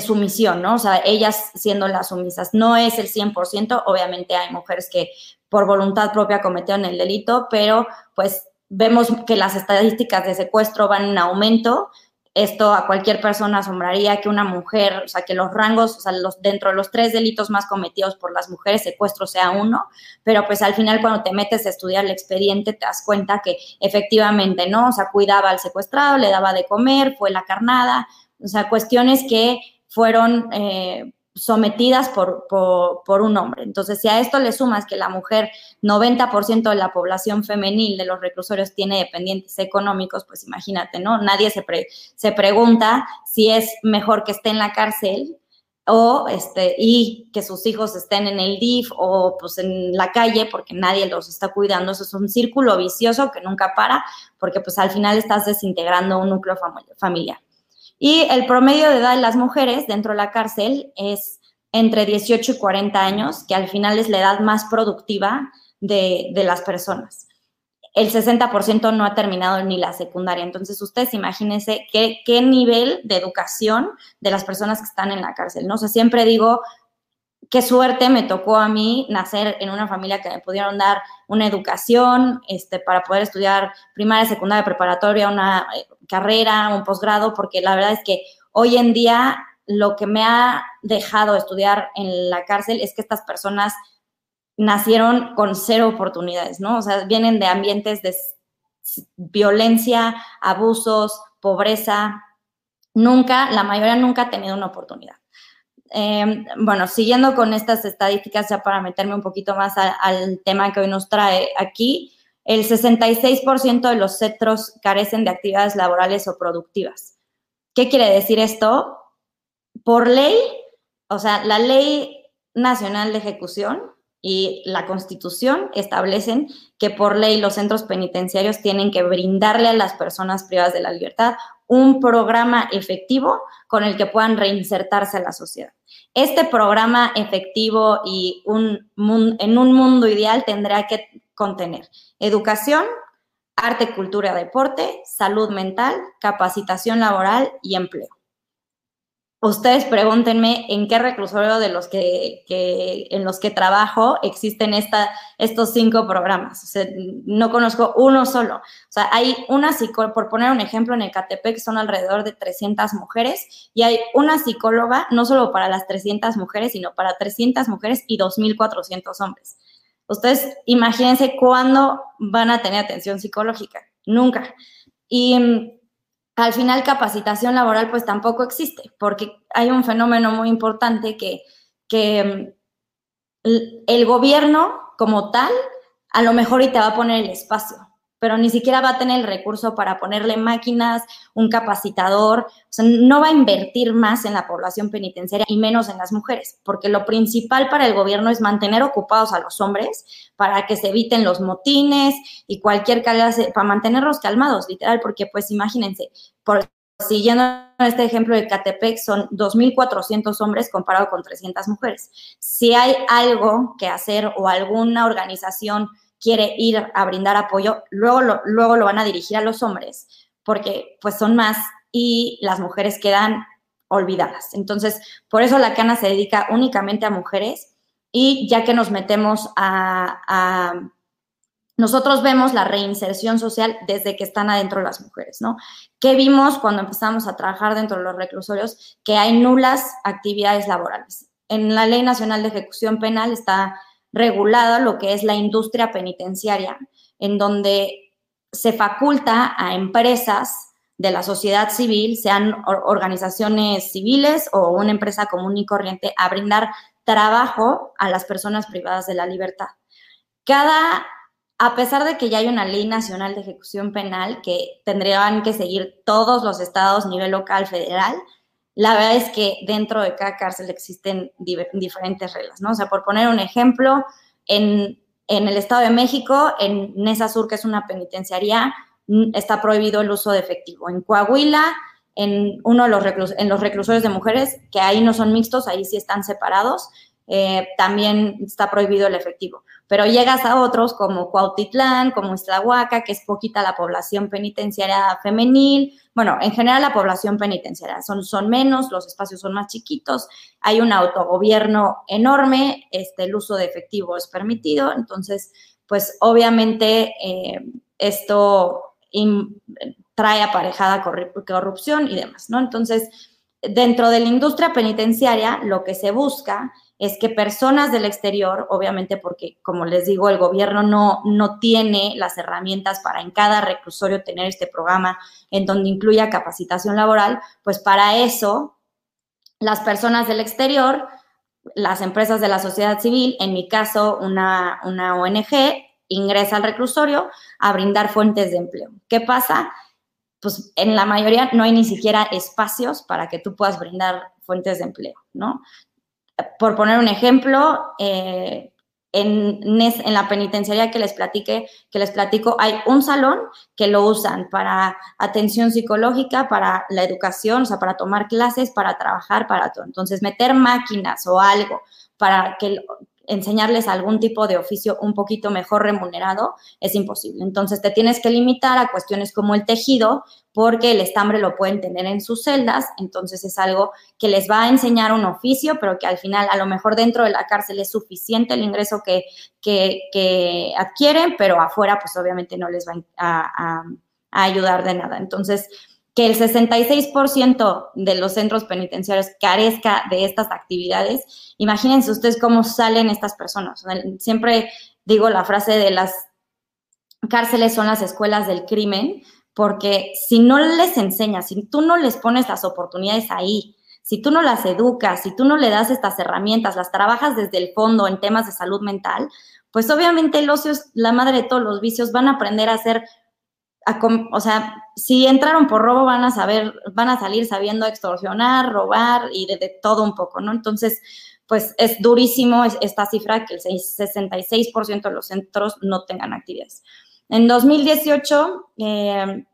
sumisión, ¿no? O sea, ellas siendo las sumisas. No es el 100%, obviamente hay mujeres que por voluntad propia cometieron el delito, pero pues vemos que las estadísticas de secuestro van en aumento esto a cualquier persona asombraría que una mujer, o sea, que los rangos, o sea, los, dentro de los tres delitos más cometidos por las mujeres, secuestro sea uno, pero pues al final cuando te metes a estudiar el expediente te das cuenta que efectivamente, ¿no? O sea, cuidaba al secuestrado, le daba de comer, fue la carnada, o sea, cuestiones que fueron, eh, sometidas por, por, un hombre. Entonces, si a esto le sumas que la mujer, 90% de la población femenil de los reclusorios tiene dependientes económicos, pues imagínate, ¿no? Nadie se, se pregunta si es mejor que esté en la cárcel o este, y que sus hijos estén en el DIF o pues en la calle porque nadie los está cuidando. Eso es un círculo vicioso que nunca para porque pues al final estás desintegrando un núcleo familiar. Y el promedio de edad de las mujeres dentro de la cárcel es entre 18 y 40 años, que al final es la edad más productiva de, las personas. El 60% no ha terminado ni la secundaria. Entonces, ustedes imagínense qué, nivel de educación de las personas que están en la cárcel. ¿no? O siempre digo, qué suerte me tocó a mí nacer en una familia que me pudieron dar una educación este, para poder estudiar primaria, secundaria, preparatoria, una eh, carrera, un posgrado, porque la verdad es que hoy en día lo que me ha dejado estudiar en la cárcel es que estas personas nacieron con cero oportunidades, ¿no? O sea, vienen de ambientes de violencia, abusos, pobreza. Nunca, la mayoría nunca ha tenido una oportunidad. Em, bueno, siguiendo con estas estadísticas, ya para meterme un poquito más al tema que hoy nos trae aquí, el 66% de los centros carecen de actividades laborales o productivas. ¿Qué quiere decir esto? Por ley, o sea, la ley nacional de ejecución y la constitución establecen que por ley los centros penitenciarios tienen que brindarle a las personas privadas de la libertad un programa efectivo con el que puedan reinsertarse a la sociedad. Este programa efectivo y un, en un mundo ideal tendrá que contener educación, arte, cultura, deporte, salud mental, capacitación laboral y empleo ustedes pregúntenme en qué reclusorio de los que, en los que trabajo existen esta, estos cinco programas. No conozco uno solo. O sea, hay una psicóloga, por poner un ejemplo, en Ecatepec son alrededor de 300 mujeres y hay una psicóloga no solo para las 300 mujeres, sino para 300 mujeres y 2.400 hombres. Ustedes imagínense cuándo van a tener atención psicológica. Nunca. Y al final capacitación laboral pues tampoco existe, porque hay un fenómeno muy importante que, que mm, el gobierno como tal a lo mejor y te va a poner el espacio, pero ni siquiera va a tener el recurso para ponerle máquinas, un capacitador, o sea, no va a invertir más en la población penitenciaria y menos en las mujeres, porque lo principal para el gobierno es mantener ocupados a los hombres para que se eviten los motines y cualquier clase, para mantenerlos calmados, literal, porque pues imagínense, por siguiendo este ejemplo de Catepec, son 2.400 hombres comparado con 300 mujeres. Si hay algo que hacer o alguna organización quiere ir a brindar apoyo, luego lo, luego lo van a dirigir a los hombres, porque pues son más y las mujeres quedan olvidadas. Entonces, por eso la cana se dedica únicamente a mujeres y ya que nos metemos a, nosotros vemos la reinserción social desde que están adentro las mujeres, ¿no? ¿Qué vimos cuando empezamos a trabajar dentro de los reclusorios? Que hay nulas actividades laborales. En la Ley Nacional de Ejecución Penal está regulada lo que es la industria penitenciaria, en donde se faculta a empresas de la sociedad civil, sean organizaciones civiles o una empresa común y corriente, a brindar trabajo a las personas privadas de la libertad. Cada, a pesar de que ya hay una ley nacional de ejecución penal que tendrían que seguir todos los estados, nivel local, federal, la verdad es que dentro de cada cárcel existen diferentes reglas, ¿no? O sea, por poner un ejemplo, en, el Estado de México, en Nesa Sur, que es una penitenciaría, está prohibido el uso de efectivo. En Coahuila, en uno de los, en los reclusorios de mujeres, que ahí no son mixtos, ahí sí están separados, eh, también está prohibido el efectivo. Pero llegas a otros como Cuautitlán, como Iztahuaca, que es poquita la población penitenciaria femenil. Bueno, en general la población penitenciaria son, son menos, los espacios son más chiquitos, hay un autogobierno enorme, este, el uso de efectivo es permitido. Entonces, pues obviamente eh, esto trae aparejada corrupción y demás, ¿no? Entonces, dentro de la industria penitenciaria, lo que se busca es que personas del exterior, obviamente porque, como les digo, el gobierno no, no tiene las herramientas para en cada reclusorio tener este programa en donde incluya capacitación laboral, pues para eso las personas del exterior las empresas de la sociedad civil, en mi caso una, una ONG, ingresa al reclusorio a brindar fuentes de empleo. ¿Qué pasa? Pues en la mayoría no hay ni siquiera espacios para que tú puedas brindar fuentes de empleo, ¿no? Por poner un ejemplo, eh, en, en, la penitenciaría que les platique, que les platico, hay un salón que lo usan para atención psicológica, para la educación, o sea, para tomar clases, para trabajar, para todo. Entonces, meter máquinas o algo para que enseñarles algún tipo de oficio un poquito mejor remunerado es imposible. Entonces te tienes que limitar a cuestiones como el tejido, porque el estambre lo pueden tener en sus celdas, entonces es algo que les va a enseñar un oficio, pero que al final a lo mejor dentro de la cárcel es suficiente el ingreso que, que, adquieren, pero afuera pues obviamente no les va a, a ayudar de nada. Entonces, que el 66% de los centros penitenciarios carezca de estas actividades, imagínense ustedes cómo salen estas personas. Siempre digo la frase de las cárceles son las escuelas del crimen, porque si no les enseñas, si tú no les pones las oportunidades ahí, si tú no las educas, si tú no le das estas herramientas, las trabajas desde el fondo en temas de salud mental, pues obviamente el ocio es la madre de todos los vicios, van a aprender a hacer o sea, si entraron por robo van a saber, van a salir sabiendo extorsionar, robar y de, todo un poco, ¿no? Entonces, pues es durísimo esta cifra que el 66% de los centros no tengan actividades. En 2018 eh,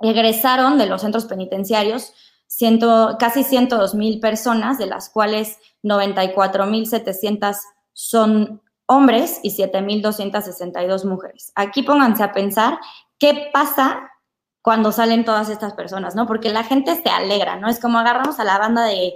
egresaron de los centros penitenciarios ciento, casi 102 mil personas, de las cuales 94 mil 700 son hombres y 7.262 mujeres. Aquí pónganse a pensar ¿qué pasa cuando salen todas estas personas, no? Porque la gente se alegra, ¿no? Es como agarramos a la banda de,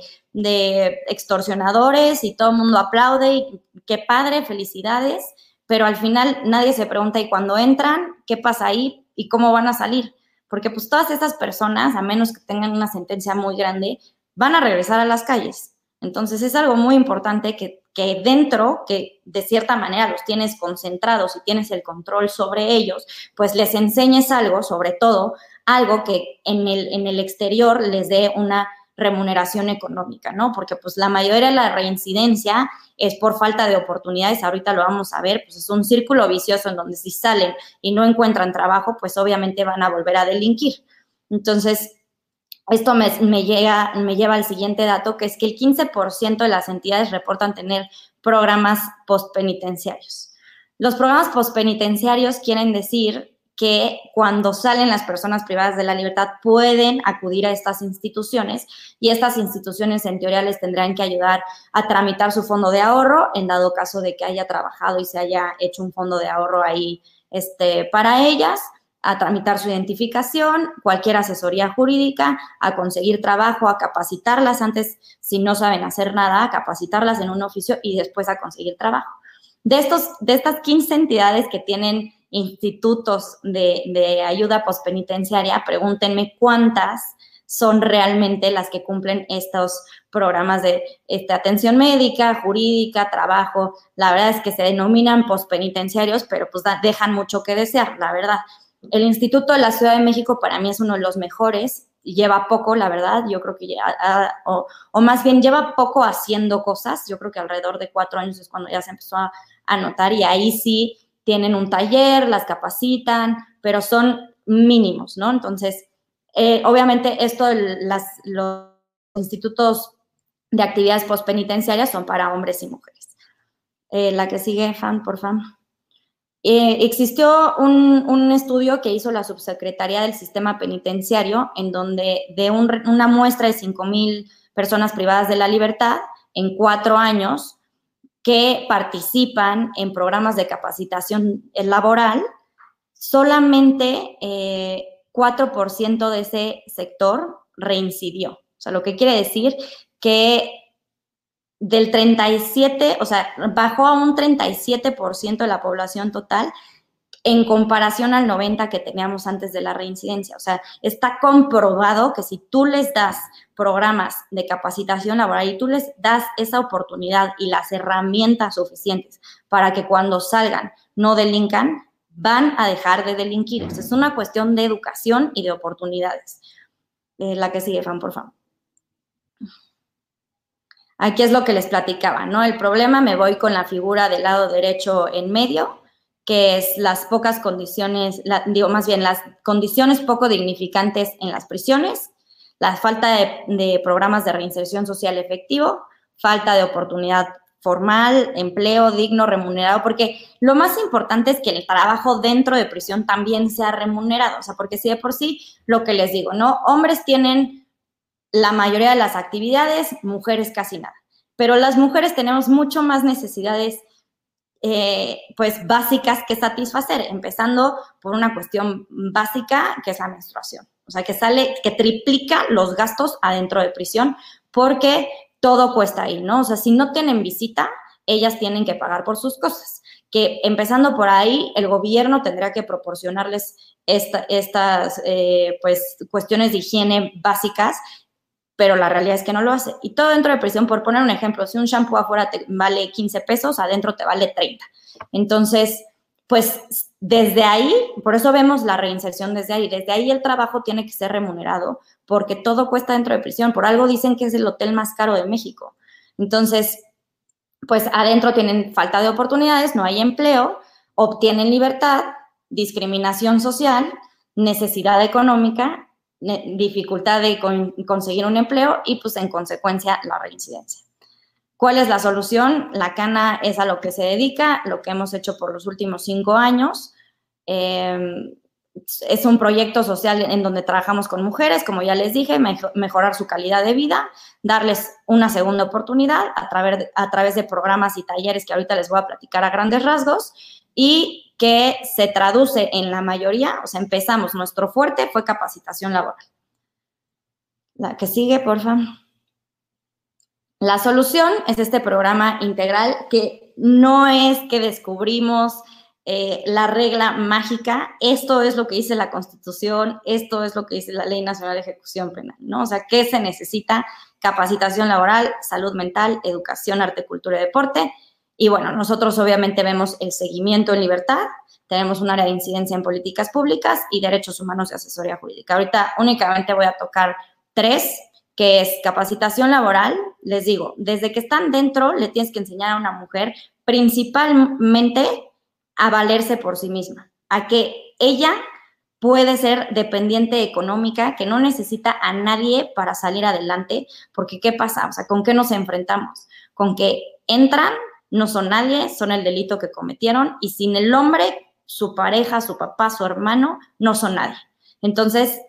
extorsionadores y todo el mundo aplaude y qué padre, felicidades, pero al final nadie se pregunta y cuando entran, ¿qué pasa ahí y cómo van a salir? Porque pues todas estas personas, a menos que tengan una sentencia muy grande, van a regresar a las calles. Entonces es algo muy importante que que dentro, que de cierta manera los tienes concentrados y tienes el control sobre ellos, pues les enseñes algo, sobre todo algo que en el, en el exterior les dé una remuneración económica, ¿no? Porque pues la mayoría de la reincidencia es por falta de oportunidades, ahorita lo vamos a ver, pues es un círculo vicioso en donde si salen y no encuentran trabajo, pues obviamente van a volver a delinquir. Entonces, esto me, llega, me lleva al siguiente dato, que es que el 15% de las entidades reportan tener programas postpenitenciarios. Los programas postpenitenciarios quieren decir que cuando salen las personas privadas de la libertad pueden acudir a estas instituciones y estas instituciones en teoría les tendrán que ayudar a tramitar su fondo de ahorro en dado caso de que haya trabajado y se haya hecho un fondo de ahorro ahí este, para ellas a tramitar su identificación, cualquier asesoría jurídica, a conseguir trabajo, a capacitarlas antes, si no saben hacer nada, a capacitarlas en un oficio y después a conseguir trabajo. De, estos, de estas 15 entidades que tienen institutos de, de ayuda postpenitenciaria, pregúntenme cuántas son realmente las que cumplen estos programas de este, atención médica, jurídica, trabajo. La verdad es que se denominan postpenitenciarios, pero pues dejan mucho que desear, la verdad. El Instituto de la Ciudad de México para mí es uno de los mejores, lleva poco, la verdad, yo creo que, ya, o, más bien lleva poco haciendo cosas, yo creo que alrededor de cuatro años es cuando ya se empezó a, notar y ahí sí tienen un taller, las capacitan, pero son mínimos, ¿no? Entonces, eh, obviamente esto, las, los institutos de actividades postpenitenciarias son para hombres y mujeres. Eh, la que sigue, fan, por favor. Eh, existió un, estudio que hizo la subsecretaría del sistema penitenciario, en donde de una muestra de 5.000 personas privadas de la libertad en cuatro años que participan en programas de capacitación laboral, solamente 4% eh, de ese sector reincidió. O sea, lo que quiere decir que del 37, o sea, bajó a un 37% de la población total en comparación al 90 que teníamos antes de la reincidencia. O sea, está comprobado que si tú les das programas de capacitación laboral y tú les das esa oportunidad y las herramientas suficientes para que cuando salgan no delincan, van a dejar de delinquir. es una cuestión de educación y de oportunidades. Eh, la que sigue, Fan, por favor. Aquí es lo que les platicaba, ¿no? El problema me voy con la figura del lado derecho en medio, que es las pocas condiciones, digo más bien las condiciones poco dignificantes en las prisiones, la falta de, de programas de reinserción social efectivo, falta de oportunidad formal, empleo digno, remunerado, porque lo más importante es que el trabajo dentro de prisión también sea remunerado, o sea, porque si de por sí, lo que les digo, ¿no? Hombres tienen la mayoría de las actividades, mujeres casi nada. Pero las mujeres tenemos mucho más necesidades, eh, pues, básicas que satisfacer, empezando por una cuestión básica que es la menstruación. O sea, que sale, que triplica los gastos adentro de prisión porque todo cuesta ahí, ¿no? O sea, si no tienen visita, ellas tienen que pagar por sus cosas. Que empezando por ahí, el gobierno tendría que proporcionarles estas eh, pues, cuestiones de higiene básicas pero la realidad es que no lo hace. Y todo dentro de prisión, por poner un ejemplo, si un shampoo afuera te vale 15 pesos, adentro te vale 30. Entonces, pues desde ahí, por eso vemos la reinserción desde ahí, desde ahí el trabajo tiene que ser remunerado porque todo cuesta dentro de prisión. Por algo dicen que es el hotel más caro de México. Entonces, pues adentro tienen falta de oportunidades, no hay empleo, obtienen libertad, discriminación social, necesidad económica dificultad de conseguir un empleo y pues en consecuencia la reincidencia. ¿Cuál es la solución? La Cana es a lo que se dedica, lo que hemos hecho por los últimos cinco años. Em, es un proyecto social en donde trabajamos con mujeres, como ya les dije, mejorar su calidad de vida, darles una segunda oportunidad a través, a través de programas y talleres que ahorita les voy a platicar a grandes rasgos y que se traduce en la mayoría, o sea, empezamos, nuestro fuerte fue capacitación laboral. La que sigue, por favor. La solución es este programa integral que no es que descubrimos eh, la regla mágica, esto es lo que dice la Constitución, esto es lo que dice la Ley Nacional de Ejecución Penal, ¿no? O sea, ¿qué se necesita? Capacitación laboral, salud mental, educación, arte, cultura y deporte, y bueno, nosotros obviamente vemos el seguimiento en libertad, tenemos un área de incidencia en políticas públicas y derechos humanos y asesoría jurídica. Ahorita únicamente voy a tocar tres, que es capacitación laboral. Les digo, desde que están dentro, le tienes que enseñar a una mujer principalmente a valerse por sí misma, a que ella puede ser dependiente económica, que no necesita a nadie para salir adelante, porque ¿qué pasa? O sea, ¿con qué nos enfrentamos? Con que entran, no son nadie, son el delito que cometieron y sin el hombre, su pareja, su papá, su hermano, no son nadie. Entonces,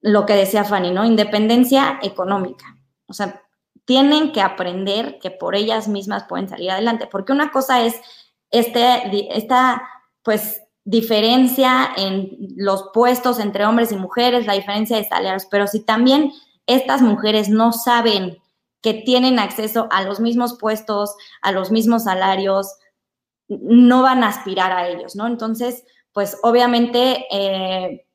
lo que decía Fanny, ¿no? Independencia económica. O sea, tienen que aprender que por ellas mismas pueden salir adelante, porque una cosa es este, esta, pues, diferencia en los puestos entre hombres y mujeres, la diferencia de salarios, pero si también estas mujeres no saben que tienen acceso a los mismos puestos, a los mismos salarios, no van a aspirar a ellos, ¿no? Entonces, pues obviamente eh,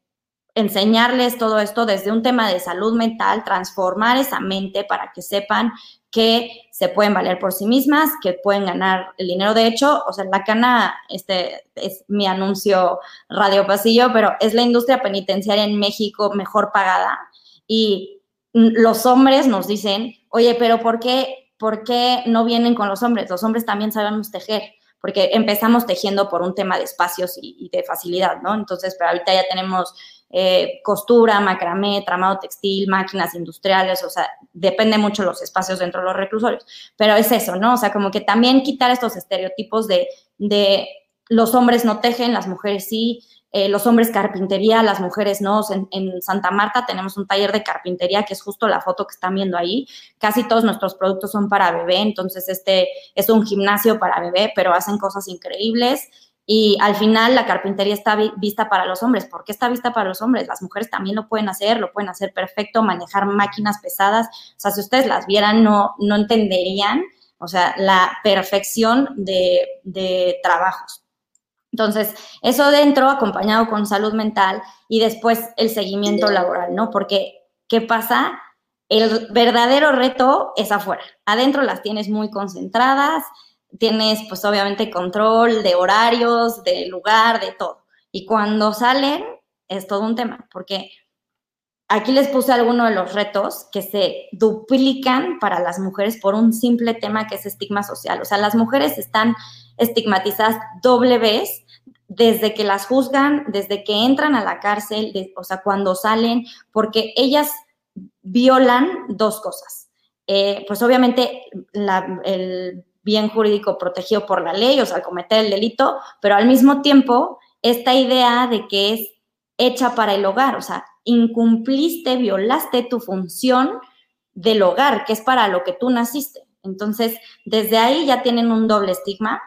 enseñarles todo esto desde un tema de salud mental, transformar esa mente para que sepan que se pueden valer por sí mismas, que pueden ganar el dinero. De hecho, o sea, la cana, este es mi anuncio radio pasillo, pero es la industria penitenciaria en México mejor pagada y los hombres nos dicen, oye, pero ¿por qué, ¿por qué no vienen con los hombres? Los hombres también sabemos tejer, porque empezamos tejiendo por un tema de espacios y, de facilidad, ¿no? Entonces, pero ahorita ya tenemos eh, costura, macramé, tramado textil, máquinas industriales, o sea, depende mucho los espacios dentro de los reclusorios, pero es eso, ¿no? O sea, como que también quitar estos estereotipos de, de los hombres no tejen, las mujeres sí, eh, los hombres carpintería, las mujeres no. En, Santa Marta tenemos un taller de carpintería, que es justo la foto que están viendo ahí. Casi todos nuestros productos son para bebé, entonces este es un gimnasio para bebé, pero hacen cosas increíbles. Y al final la carpintería está vista para los hombres. ¿Por qué está vista para los hombres? Las mujeres también lo pueden hacer, lo pueden hacer perfecto, manejar máquinas pesadas. O sea, si ustedes las vieran, no, no entenderían, o sea, la perfección de, de trabajos. Entonces, eso dentro, acompañado con salud mental y después el seguimiento laboral, ¿no? Porque, ¿qué pasa? El verdadero reto es afuera. Adentro las tienes muy concentradas, tienes pues obviamente control de horarios, de lugar, de todo. Y cuando salen es todo un tema, porque aquí les puse algunos de los retos que se duplican para las mujeres por un simple tema que es estigma social. O sea, las mujeres están estigmatizadas doble vez desde que las juzgan, desde que entran a la cárcel, o sea, cuando salen, porque ellas violan dos cosas. Eh, pues obviamente el bien jurídico protegido por la ley, o sea, al cometer el delito, pero al mismo tiempo esta idea de que es hecha para el hogar, o sea, incumpliste, violaste tu función del hogar, que es para lo que tú naciste. Entonces, desde ahí ya tienen un doble estigma.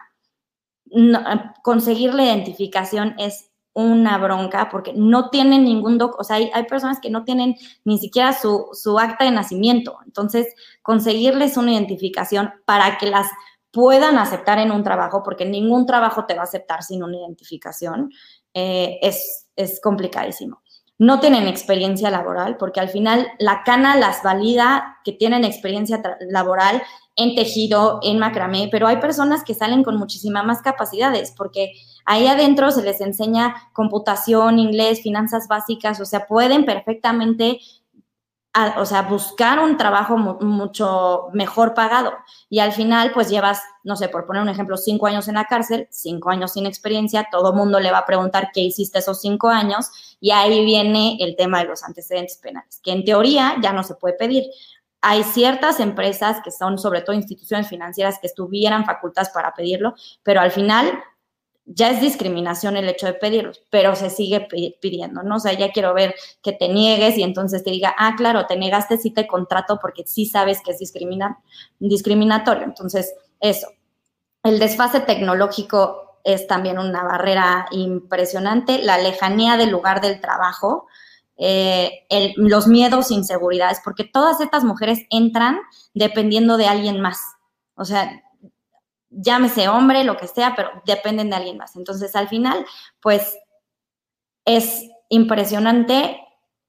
Conseguir la identificación es una bronca porque no tienen ningún doc, o sea, hay, hay personas que no tienen ni siquiera su, su, acta de nacimiento. Entonces, conseguirles una identificación para que las puedan aceptar en un trabajo, porque ningún trabajo te va a aceptar sin una identificación, eh, es, es complicadísimo. No tienen experiencia laboral, porque al final la cana las valida que tienen experiencia laboral en tejido, en macramé, pero hay personas que salen con muchísimas más capacidades, porque ahí adentro se les enseña computación, inglés, finanzas básicas, o sea, pueden perfectamente o sea, buscar un trabajo mucho mejor pagado. Y al final, pues llevas, no sé, por poner un ejemplo, cinco años en la cárcel, cinco años sin experiencia, todo mundo le va a preguntar qué hiciste esos cinco años, y ahí viene el tema de los antecedentes penales, que en teoría ya no se puede pedir. Hay ciertas empresas que son, sobre todo instituciones financieras, que estuvieran facultadas para pedirlo, pero al final ya es discriminación el hecho de pedirlos, pero se sigue pidiendo, ¿no? O sea, ya quiero ver que te niegues y entonces te diga, ah, claro, te negaste, sí te contrato porque sí sabes que es discriminatorio. Entonces, eso. El desfase tecnológico es también una barrera impresionante, la lejanía del lugar del trabajo, eh, los miedos, inseguridades, porque todas estas mujeres entran dependiendo de alguien más. O sea, llámese hombre, lo que sea, pero dependen de alguien más. Entonces, al final, pues es impresionante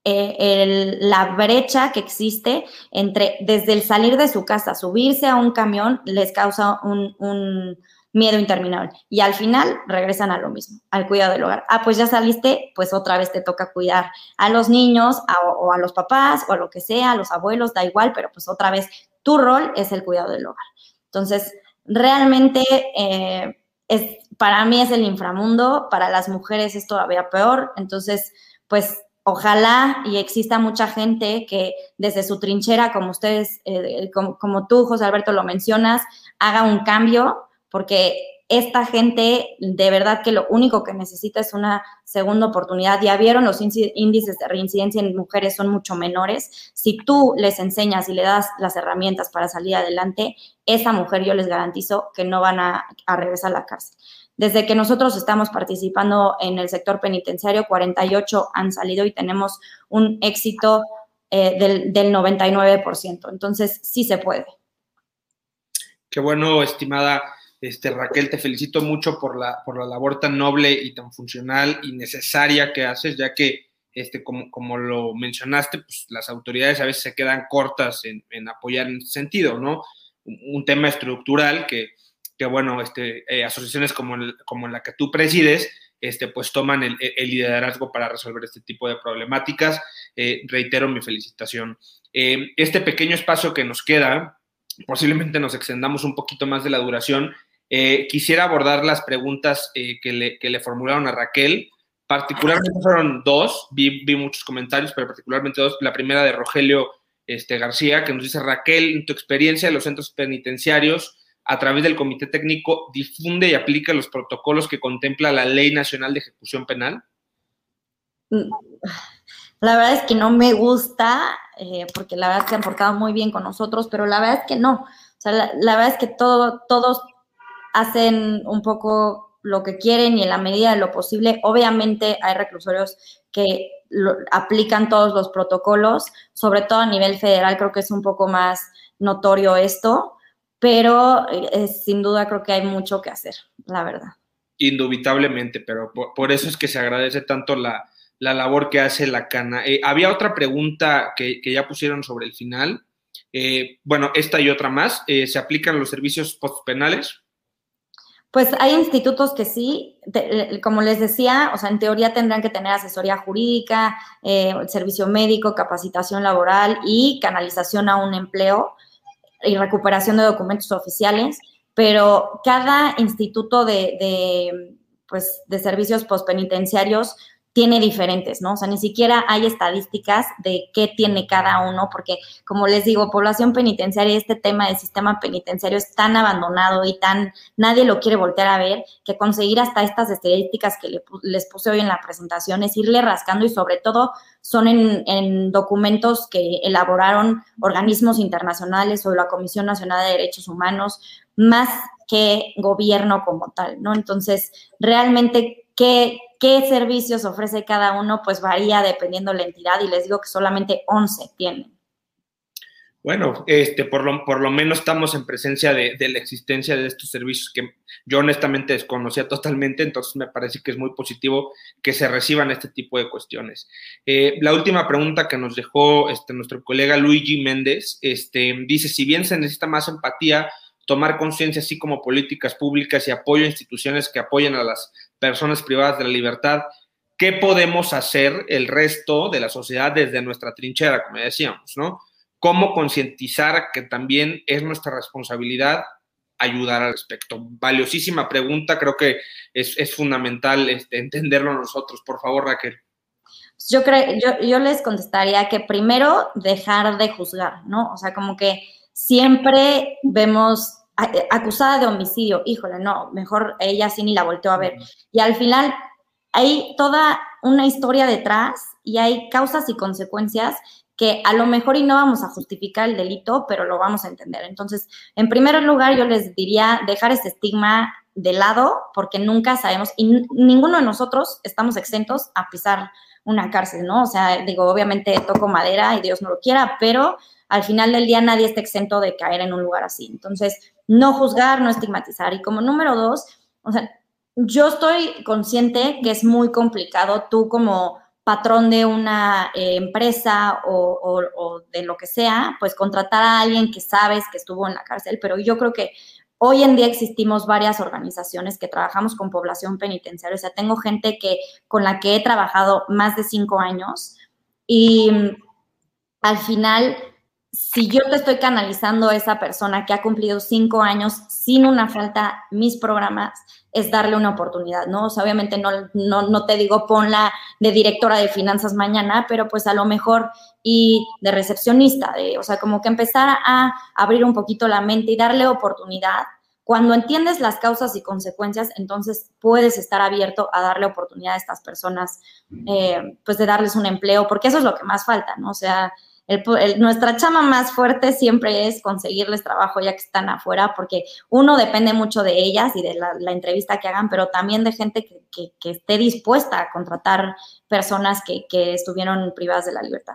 eh, la brecha que existe entre desde el salir de su casa, subirse a un camión, les causa un, miedo interminable. Y al final regresan a lo mismo, al cuidado del hogar. Ah, pues ya saliste, pues otra vez te toca cuidar a los niños o a los papás o a lo que sea, a los abuelos, da igual, pero pues otra vez tu rol es el cuidado del hogar. Entonces, realmente eh, es, para mí es el inframundo, para las mujeres es todavía peor, entonces, pues ojalá y exista mucha gente que desde su trinchera, como ustedes, eh, como, como, tú, José Alberto, lo mencionas, haga un cambio, porque esta gente de verdad que lo único que necesita es una segunda oportunidad. Ya vieron, los índices de reincidencia en mujeres son mucho menores. Si tú les enseñas y le das las herramientas para salir adelante, esa mujer yo les garantizo que no van a, regresar a la cárcel. Desde que nosotros estamos participando en el sector penitenciario, 48 han salido y tenemos un éxito eh, del, del 99%. Entonces, sí se puede. Qué bueno, estimada este, Raquel, te felicito mucho por la, por la labor tan noble y tan funcional y necesaria que haces, ya que, este, como, como lo mencionaste, pues las autoridades a veces se quedan cortas en, apoyar en ese sentido, ¿no? Un, tema estructural que, que bueno, este, eh, asociaciones como, como la que tú presides, este, pues toman el, liderazgo para resolver este tipo de problemáticas. Eh, reitero mi felicitación. Eh, este pequeño espacio que nos queda, posiblemente nos extendamos un poquito más de la duración, eh, quisiera abordar las preguntas eh, que, le, formularon a Raquel. Particularmente fueron dos, vi, muchos comentarios, pero particularmente dos. La primera de Rogelio este, García, que nos dice, Raquel, en tu experiencia en los centros penitenciarios, a través del Comité Técnico, difunde y aplica los protocolos que contempla la Ley Nacional de Ejecución Penal? Mm, la verdad es que no me gusta, eh, porque la verdad es que han portado muy bien con nosotros, pero la verdad es que no. O sea, la, la verdad es que todo, todos hacen un poco lo que quieren y en la medida de lo posible. Obviamente hay reclusorios que aplican todos los protocolos, sobre todo a nivel federal creo que es un poco más notorio esto, pero eh, sin duda creo que hay mucho que hacer, la verdad. Indubitablemente, pero por, eso es que se agradece tanto la, labor que hace la cana. Eh, había otra pregunta que, ya pusieron sobre el final. Eh, bueno, esta y otra más. ¿Se aplican los servicios postpenales? Pues hay institutos que sí, como les decía, o sea, en teoría tendrán que tener asesoría jurídica, eh, servicio médico, capacitación laboral y canalización a un empleo y recuperación de documentos oficiales, pero cada instituto de, de pues, de servicios postpenitenciarios tiene diferentes, ¿no? O sea, ni siquiera hay estadísticas de qué tiene cada uno, porque como les digo, población penitenciaria, este tema del sistema penitenciario es tan abandonado y tan, nadie lo quiere voltear a ver, que conseguir hasta estas estadísticas que les puse hoy en la presentación es irle rascando y sobre todo son en, en documentos que elaboraron organismos internacionales o la Comisión Nacional de Derechos Humanos, más que gobierno como tal, ¿no? Entonces, realmente, ¿qué, servicios ofrece cada uno? Pues varía dependiendo la entidad y les digo que solamente 11 tienen. Bueno, este, por, lo, por lo menos estamos en presencia de, la existencia de estos servicios que yo honestamente desconocía totalmente, entonces me parece que es muy positivo que se reciban este tipo de cuestiones. Eh, la última pregunta que nos dejó este, nuestro colega Luigi Méndez este, dice, si bien se necesita más empatía, tomar conciencia, así como políticas públicas y apoyo a instituciones que apoyen a las personas privadas de la libertad. ¿Qué podemos hacer el resto de la sociedad desde nuestra trinchera, como decíamos, ¿no? ¿Cómo concientizar que también es nuestra responsabilidad ayudar al respecto? Valiosísima pregunta, creo que es, fundamental este, entenderlo nosotros. Por favor, Raquel. Yo, creo, yo, yo les contestaría que primero dejar de juzgar, ¿no? O sea, como que siempre vemos acusada de homicidio, híjole, no, mejor ella sí ni la volteó a ver. Y al final hay toda una historia detrás y hay causas y consecuencias que a lo mejor y no vamos a justificar el delito, pero lo vamos a entender. Entonces, en primer lugar, yo les diría dejar ese estigma de lado, porque nunca sabemos, y ninguno de nosotros estamos exentos a pisar una cárcel, ¿no? O sea, digo, obviamente toco madera y Dios no lo quiera, pero al final del día nadie está exento de caer en un lugar así. Entonces, no juzgar, no estigmatizar. Y como número dos, o sea, yo estoy consciente que es muy complicado tú como patrón de una eh, empresa o, o, de lo que sea, pues contratar a alguien que sabes que estuvo en la cárcel, pero yo creo que hoy en día existimos varias organizaciones que trabajamos con población penitenciaria, o sea, tengo gente que con la que he trabajado más de cinco años y mm, al final si yo te estoy canalizando a esa persona que ha cumplido cinco años sin una falta, mis programas es darle una oportunidad, ¿no? O sea, obviamente no, no, te digo ponla de directora de finanzas mañana, pero pues a lo mejor y de recepcionista, o sea, como que empezar a abrir un poquito la mente y darle oportunidad. Cuando entiendes las causas y consecuencias, entonces puedes estar abierto a darle oportunidad a estas personas, eh, pues de darles un empleo, porque eso es lo que más falta, ¿no? O sea, nuestra chama más fuerte siempre es conseguirles trabajo ya que están afuera, porque uno depende mucho de ellas y de la, entrevista que hagan, pero también de gente que, esté dispuesta a contratar personas que, estuvieron privadas de la libertad.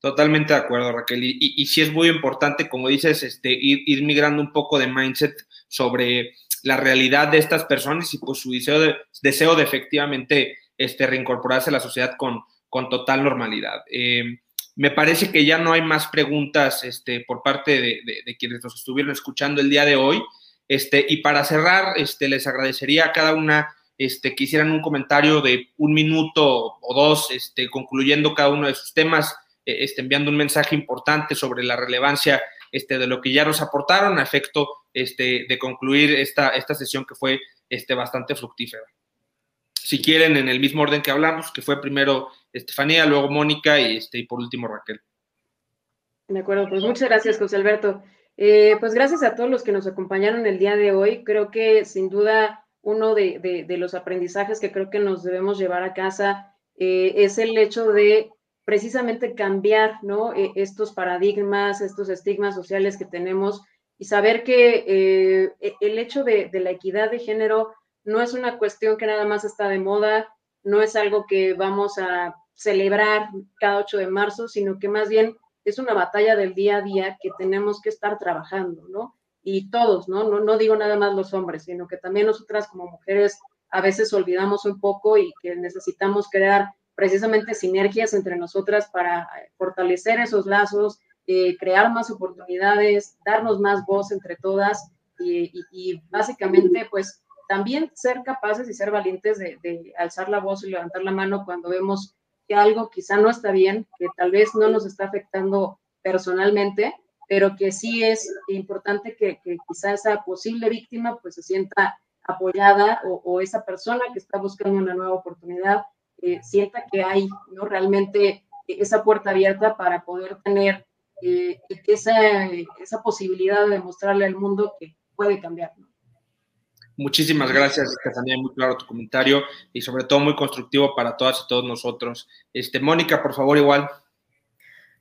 Totalmente de acuerdo, Raquel. Y, y, sí es muy importante, como dices, este, ir, migrando un poco de mindset sobre la realidad de estas personas y pues su deseo de, deseo de efectivamente este, reincorporarse a la sociedad con, con total normalidad. Eh, me parece que ya no hay más preguntas este, por parte de, quienes nos estuvieron escuchando el día de hoy. Este, y para cerrar, este, les agradecería a cada una este, que hicieran un comentario de un minuto o dos, este, concluyendo cada uno de sus temas, eh, este, enviando un mensaje importante sobre la relevancia este, de lo que ya nos aportaron a efecto este, de concluir esta, esta sesión que fue este, bastante fructífera. Si quieren, en el mismo orden que hablamos, que fue primero Estefanía, luego Mónica y, este, y por último Raquel. De acuerdo, pues muchas gracias, José Alberto. Eh, pues gracias a todos los que nos acompañaron el día de hoy. Creo que sin duda uno de, los aprendizajes que creo que nos debemos llevar a casa eh, es el hecho de precisamente cambiar ¿no? E, estos paradigmas, estos estigmas sociales que tenemos y saber que eh, e, el hecho de, de la equidad de género no es una cuestión que nada más está de moda, no es algo que vamos a celebrar cada 8 de marzo, sino que más bien es una batalla del día a día que tenemos que estar trabajando, ¿no? Y todos, ¿no? No, no digo nada más los hombres, sino que también nosotras como mujeres a veces olvidamos un poco y que necesitamos crear precisamente sinergias entre nosotras para fortalecer esos lazos, eh, crear más oportunidades, darnos más voz entre todas y básicamente pues también ser capaces y ser valientes de, alzar la voz y levantar la mano cuando vemos que algo quizá no está bien, que tal vez no nos está afectando personalmente, pero que sí es importante que, que quizá esa posible víctima pues se sienta apoyada o, esa persona que está buscando una nueva oportunidad eh, sienta que hay ¿no? realmente esa puerta abierta para poder tener eh, esa, esa posibilidad de mostrarle al mundo que puede cambiar. Muchísimas gracias, Casanía, muy claro tu comentario y sobre todo muy constructivo para todas y todos nosotros. Este, Mónica, por favor, igual.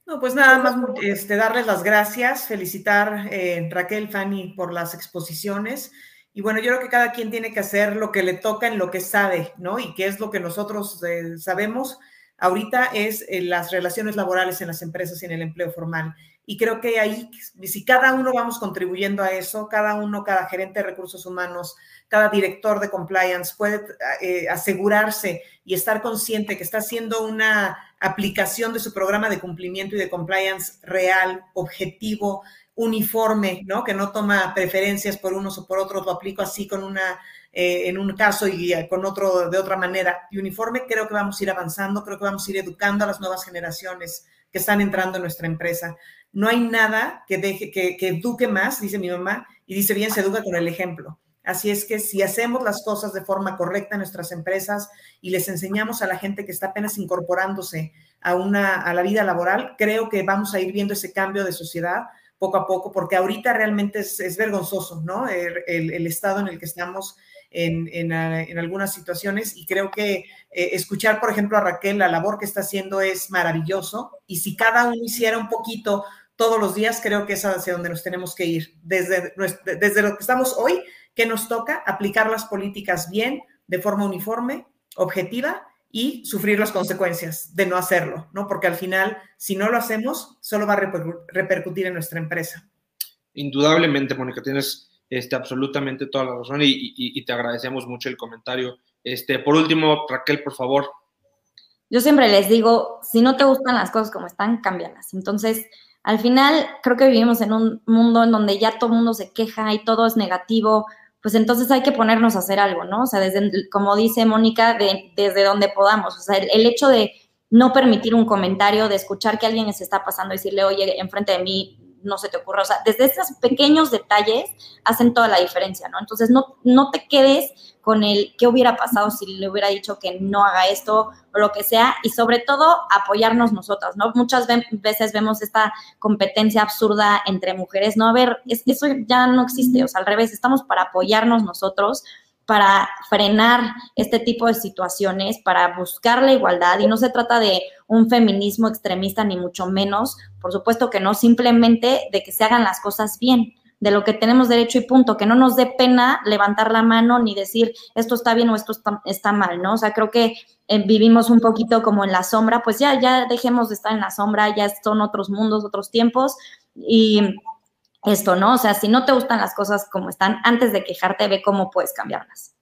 No, pues nada más este, darles las gracias, felicitar eh, Raquel, Fanny por las exposiciones. Y bueno, yo creo que cada quien tiene que hacer lo que le toca en lo que sabe, ¿no? Y qué es lo que nosotros eh, sabemos ahorita es eh, las relaciones laborales en las empresas y en el empleo formal. Y creo que ahí, si cada uno vamos contribuyendo a eso, cada uno, cada gerente de recursos humanos, cada director de compliance puede eh, asegurarse y estar consciente que está haciendo una aplicación de su programa de cumplimiento y de compliance real, objetivo, uniforme, ¿no? Que no toma preferencias por unos o por otros, lo aplico así con una, eh, en un caso y con otro de otra manera. Y uniforme creo que vamos a ir avanzando, creo que vamos a ir educando a las nuevas generaciones que están entrando en nuestra empresa. No hay nada que deje, que, que eduque más, dice mi mamá, y dice bien, se educa con el ejemplo. Así es que si hacemos las cosas de forma correcta en nuestras empresas y les enseñamos a la gente que está apenas incorporándose a, una, a la vida laboral, creo que vamos a ir viendo ese cambio de sociedad poco a poco, porque ahorita realmente es, vergonzoso, ¿no? El, estado en el que estamos en, algunas situaciones y creo que eh, escuchar, por ejemplo, a Raquel, la labor que está haciendo es maravilloso y si cada uno hiciera un poquito todos los días, creo que es hacia donde nos tenemos que ir. Desde, desde lo que estamos hoy, que nos toca aplicar las políticas bien, de forma uniforme, objetiva y sufrir las consecuencias de no hacerlo, ¿no? Porque al final, si no lo hacemos, solo va a repercutir en nuestra empresa. Indudablemente, Mónica, tienes este, absolutamente toda la razón y, y, y, te agradecemos mucho el comentario. Este, por último, Raquel, por favor. Yo siempre les digo, si no te gustan las cosas como están, cámbialas. Entonces, al final, creo que vivimos en un mundo en donde ya todo el mundo se queja y todo es negativo pues entonces hay que ponernos a hacer algo, ¿no? O sea, desde, como dice Mónica, desde donde podamos. O sea, el, hecho de no permitir un comentario, de escuchar que alguien se está pasando y decirle, oye, enfrente de mí no se te ocurra. O sea, desde esos pequeños detalles hacen toda la diferencia, ¿no? Entonces, no, no te quedes con el qué hubiera pasado si le hubiera dicho que no haga esto o lo que sea, y sobre todo apoyarnos nosotras, ¿no? Muchas veces vemos esta competencia absurda entre mujeres, ¿no? A ver, eso ya no existe, o sea, al revés, estamos para apoyarnos nosotros, para frenar este tipo de situaciones, para buscar la igualdad. Y no se trata de un feminismo extremista, ni mucho menos, por supuesto que no, simplemente de que se hagan las cosas bien de lo que tenemos derecho y punto, que no nos dé pena levantar la mano ni decir esto está bien o esto está, mal, ¿no? O sea, creo que eh, vivimos un poquito como en la sombra, pues ya, ya dejemos de estar en la sombra, ya son otros mundos, otros tiempos y esto, ¿no? O sea, si no te gustan las cosas como están, antes de quejarte, ve cómo puedes cambiarlas.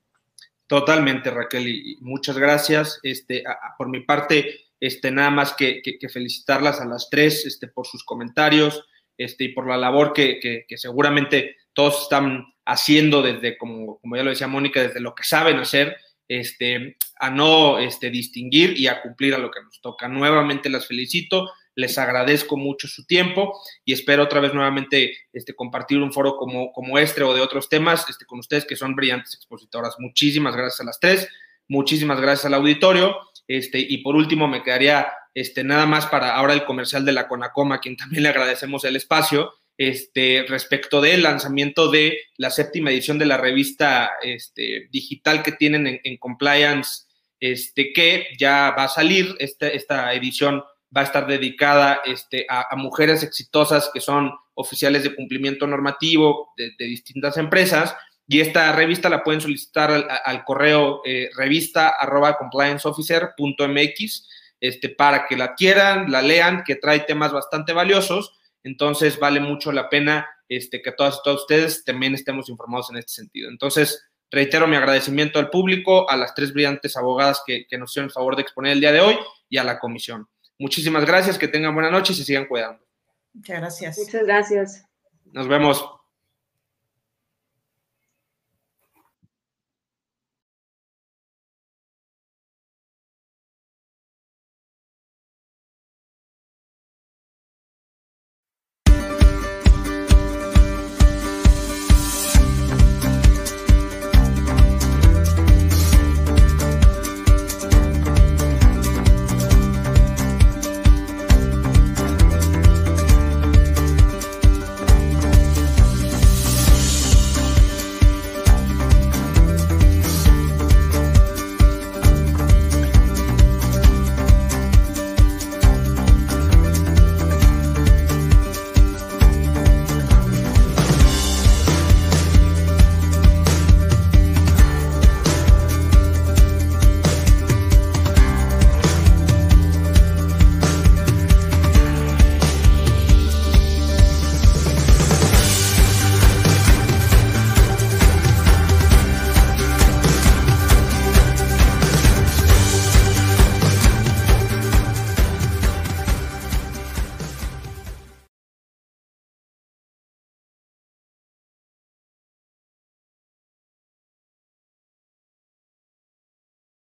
Totalmente, Raquel, y muchas gracias. Este, por mi parte, este, nada más que, que, felicitarlas a las tres este, por sus comentarios, este, y por la labor que, que, seguramente todos están haciendo desde, como, como ya lo decía Mónica, desde lo que saben hacer, este, a no este, distinguir y a cumplir a lo que nos toca. Nuevamente las felicito, les agradezco mucho su tiempo y espero otra vez nuevamente este, compartir un foro como, como este o de otros temas este, con ustedes que son brillantes expositoras. Muchísimas gracias a las tres, muchísimas gracias al auditorio. Este, y por último, me quedaría este, nada más para ahora el comercial de la Conacoma, a quien también le agradecemos el espacio, este, respecto del lanzamiento de la séptima edición de la revista este, digital que tienen en, Compliance, este, que ya va a salir. Esta, esta edición va a estar dedicada este, a, mujeres exitosas que son oficiales de cumplimiento normativo de, distintas empresas. Y esta revista la pueden solicitar al, correo eh, revista arroba complianceofficer.mx este, para que la quieran, la lean, que trae temas bastante valiosos. Entonces vale mucho la pena este, que todas y todos ustedes también estemos informados en este sentido. Entonces, reitero mi agradecimiento al público, a las tres brillantes abogadas que, que nos hicieron el favor de exponer el día de hoy y a la comisión. Muchísimas gracias, que tengan buena noche y se sigan cuidando. Muchas gracias. Muchas gracias. Nos vemos.